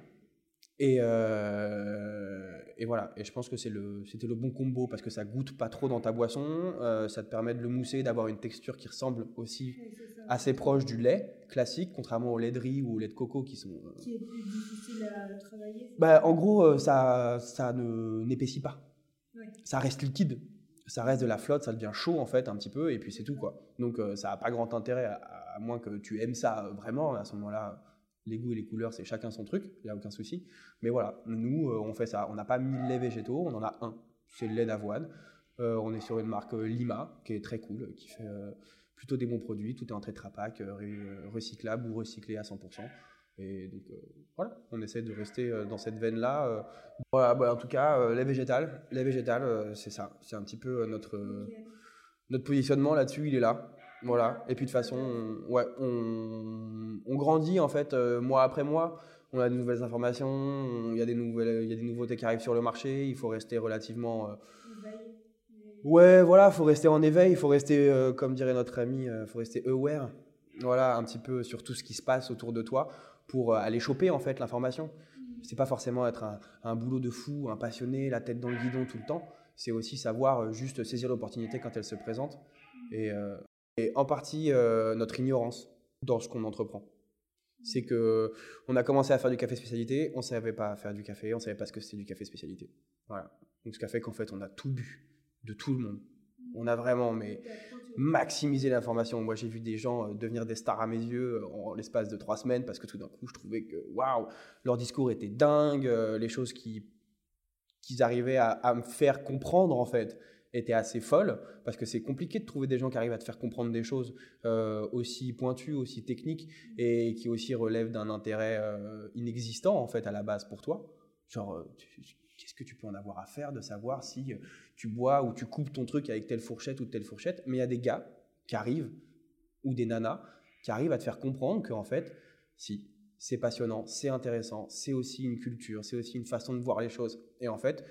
Et, euh, et voilà, et je pense que le, c'était le bon combo parce que ça goûte pas trop dans ta boisson, euh, ça te permet de le mousser, d'avoir une texture qui ressemble aussi Oui, assez proche du lait classique, contrairement au lait de riz ou au lait de coco qui sont. euh, Qui est plus difficile à travailler. Bah, en gros, ça, ça ne n'épaissit pas. Ouais. Ça reste liquide. Ça reste de la flotte, ça devient chaud en fait un petit peu, et puis c'est tout quoi. Donc ça n'a pas grand intérêt, à, à moins que tu aimes ça vraiment. À ce moment-là, les goûts et les couleurs, c'est chacun son truc, il n'y a aucun souci. Mais voilà, nous, euh, on fait ça. On n'a pas mille laits végétaux, on en a un. C'est le lait d'avoine. Euh, on est sur une marque euh, Lima, qui est très cool, qui fait plutôt des bons produits. Tout est en euh, recyclable ou recyclé à 100%. Et donc voilà, on essaie de rester dans cette veine-là. Voilà, bah, en tout cas, lait végétal, lait végétal, c'est ça. C'est un petit peu notre, notre positionnement là-dessus, il est là. Voilà. Et puis de toute façon, on, ouais, on, grandit en fait, euh, mois après mois. On a de nouvelles informations, on- il y, a des nouvelles- il y a des nouveautés qui arrivent sur le marché. Il faut rester relativement. euh, Ouais, voilà, faut rester en éveil, il faut rester, euh, comme dirait notre ami, il faut rester aware. Voilà, un petit peu sur tout ce qui se passe autour de toi pour aller choper en fait l'information. C'est pas forcément être un, boulot de fou, un passionné, la tête dans le guidon tout le temps. C'est aussi savoir juste saisir l'opportunité quand elle se présente. Et, et en partie euh, notre ignorance dans ce qu'on entreprend. C'est que on a commencé à faire du café spécialité, on savait pas faire du café, on savait pas ce que c'était du café spécialité. Voilà. Donc ce qui a fait qu'en fait on a tout bu de tout le monde. On a vraiment mais maximiser l'information. Moi, j'ai vu des gens euh, devenir des stars à mes yeux euh, en l'espace de trois semaines parce que tout d'un coup, je trouvais que waouh, leur discours était dingue, les choses qui- qu'ils arrivaient à, à me faire comprendre en fait étaient assez folles parce que c'est compliqué de trouver des gens qui arrivent à te faire comprendre des choses euh, aussi pointues, aussi techniques et qui aussi relèvent d'un intérêt euh, inexistant en fait à la base pour toi. Genre, euh, qu'est-ce que tu peux en avoir à faire de savoir si tu bois ou tu coupes ton truc avec telle fourchette ou telle fourchette, mais il y a des gars qui arrivent, ou des nanas, qui arrivent à te faire comprendre qu'en fait, si, c'est passionnant, c'est intéressant, c'est aussi une culture, c'est aussi une façon de voir les choses. Et en fait,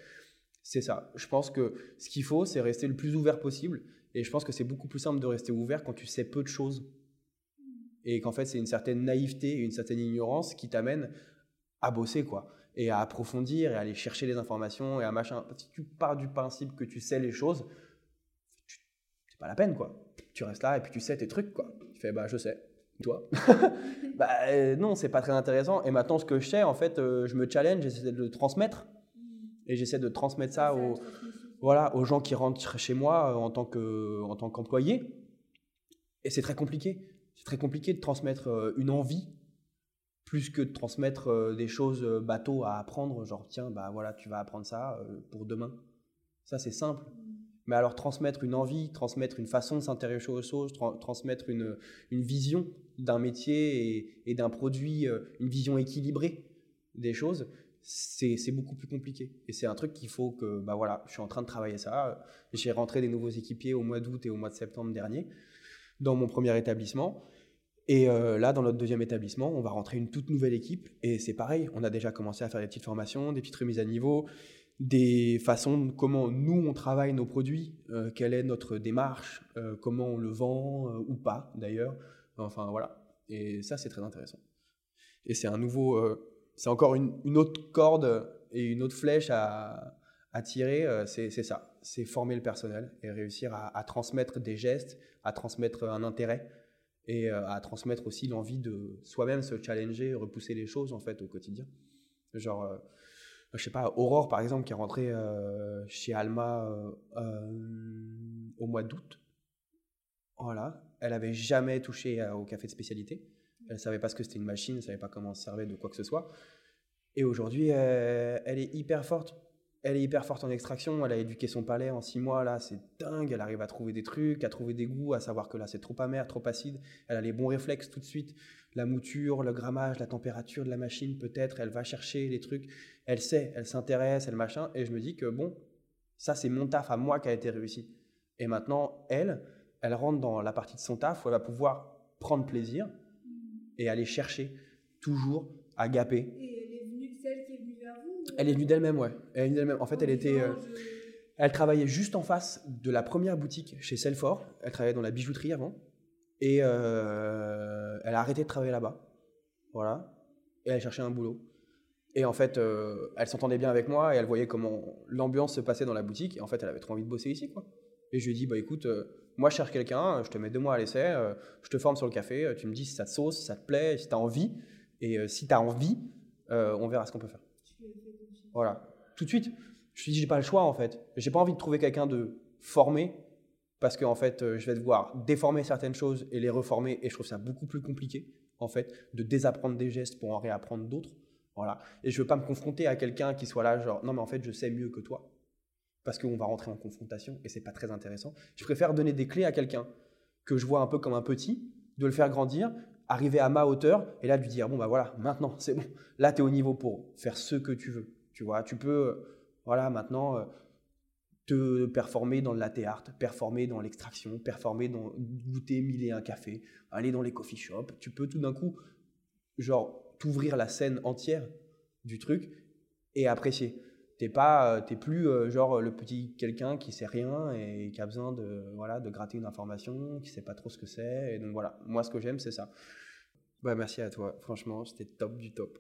c'est ça. Je pense que ce qu'il faut, c'est rester le plus ouvert possible. Et je pense que c'est beaucoup plus simple de rester ouvert quand tu sais peu de choses. Et qu'en fait, c'est une certaine naïveté et une certaine ignorance qui t'amène à bosser, quoi. Et à approfondir et à aller chercher les informations et à machin. Si tu pars du principe que tu sais les choses, c'est pas la peine, quoi. Tu restes là et puis tu sais tes trucs, quoi. Tu fais, bah, je sais. Toi? Bah, euh, non, c'est pas très intéressant. Et maintenant, ce que je sais, en fait, euh, je me challenge, j'essaie de le transmettre. Et j'essaie de transmettre ça aux, voilà, aux gens qui rentrent chez moi euh, en tant que- en tant qu'employé. Et c'est très compliqué. C'est très compliqué de transmettre euh, une envie plus que de transmettre euh, des choses euh, bateau à apprendre, genre tiens, bah voilà, tu vas apprendre ça euh, pour demain. Ça, c'est simple. Mais alors transmettre une envie, transmettre une façon de s'intéresser aux choses, tra- transmettre une, une vision d'un métier et, et d'un produit, euh, une vision équilibrée des choses, c'est beaucoup plus compliqué. Et c'est un truc qu'il faut que, bah voilà, je suis en train de travailler ça. J'ai rentré des nouveaux équipiers au mois d'août et au mois de septembre dernier dans mon premier établissement. Et euh, là, dans notre deuxième établissement, on va rentrer une toute nouvelle équipe. Et c'est pareil, on a déjà commencé à faire des petites formations, des petites remises à niveau, des façons de comment nous, on travaille nos produits, euh, quelle est notre démarche, euh, comment on le vend ou pas d'ailleurs. Enfin voilà. Et ça, c'est très intéressant. Et c'est un nouveau, c'est encore une, autre corde et une autre flèche à, tirer. euh, c'est ça, c'est former le personnel et réussir à, transmettre des gestes, à transmettre un intérêt et euh, à transmettre aussi l'envie de soi-même se challenger, repousser les choses en fait au quotidien. Genre, euh, je sais pas, Aurore par exemple qui est rentrée euh, chez Alma au mois d'août. Voilà, elle avait jamais touché au café de spécialité. Elle savait pas ce que c'était une machine, elle savait pas comment se servait de quoi que ce soit. Et aujourd'hui, euh, elle est hyper forte. Elle est hyper forte en extraction. Elle a éduqué son palais en six mois. Là, c'est dingue. Elle arrive à trouver des trucs, à trouver des goûts, à savoir que là, c'est trop amer, trop acide. Elle a les bons réflexes tout de suite. La mouture, le grammage, la température de la machine, peut-être. Elle va chercher les trucs. Elle sait, elle s'intéresse, elle machin. Et je me dis que bon, ça, c'est mon taf à moi qui a été réussi. Et maintenant, elle, elle rentre dans la partie de son taf où elle va pouvoir prendre plaisir et aller chercher toujours à gaper. Et elle est venue, celle qui est venue vers vous Elle est venue d'elle-même, ouais. Elle est venue d'elle-même. En fait, elle était, euh, elle travaillait juste en face de la première boutique chez Selfort. Elle travaillait dans la bijouterie avant. Et euh, elle a arrêté de travailler là-bas. Voilà. Et elle cherchait un boulot. Et en fait, euh, elle s'entendait bien avec moi et elle voyait comment l'ambiance se passait dans la boutique. Et en fait, elle avait trop envie de bosser ici, quoi. Et je lui ai dit, bah écoute, euh, moi je cherche quelqu'un, je te mets deux mois à l'essai, euh, je te forme sur le café, euh, tu me dis si ça te sauce, si ça te plaît, si tu as envie. Et euh, si tu as envie, on verra ce qu'on peut faire. Fait. Voilà, tout de suite. Je me suis dit, j'ai pas le choix en fait. J'ai pas envie de trouver quelqu'un de formé parce qu'en fait, euh, je vais devoir déformer certaines choses et les reformer et je trouve ça beaucoup plus compliqué en fait de désapprendre des gestes pour en réapprendre d'autres. Voilà. Et je veux pas me confronter à quelqu'un qui soit là, genre, non mais en fait, je sais mieux que toi parce qu'on va rentrer en confrontation et c'est pas très intéressant. Je préfère donner des clés à quelqu'un que je vois un peu comme un petit, de le faire grandir, arriver à ma hauteur et là lui dire bon bah voilà, maintenant c'est bon. Là tu es au niveau pour faire ce que tu veux. Tu vois, tu peux euh, voilà, maintenant euh, te performer dans le latte art, performer dans l'extraction, performer dans goûter mille et un cafés, aller dans les coffee shops, tu peux tout d'un coup genre t'ouvrir la scène entière du truc et apprécier. T'es pas, euh, t'es plus euh, genre le petit quelqu'un qui sait rien et qui a besoin de voilà de gratter une information, qui sait pas trop ce que c'est. Et donc voilà, moi ce que j'aime c'est ça. Bah merci à toi, franchement c'était top du top.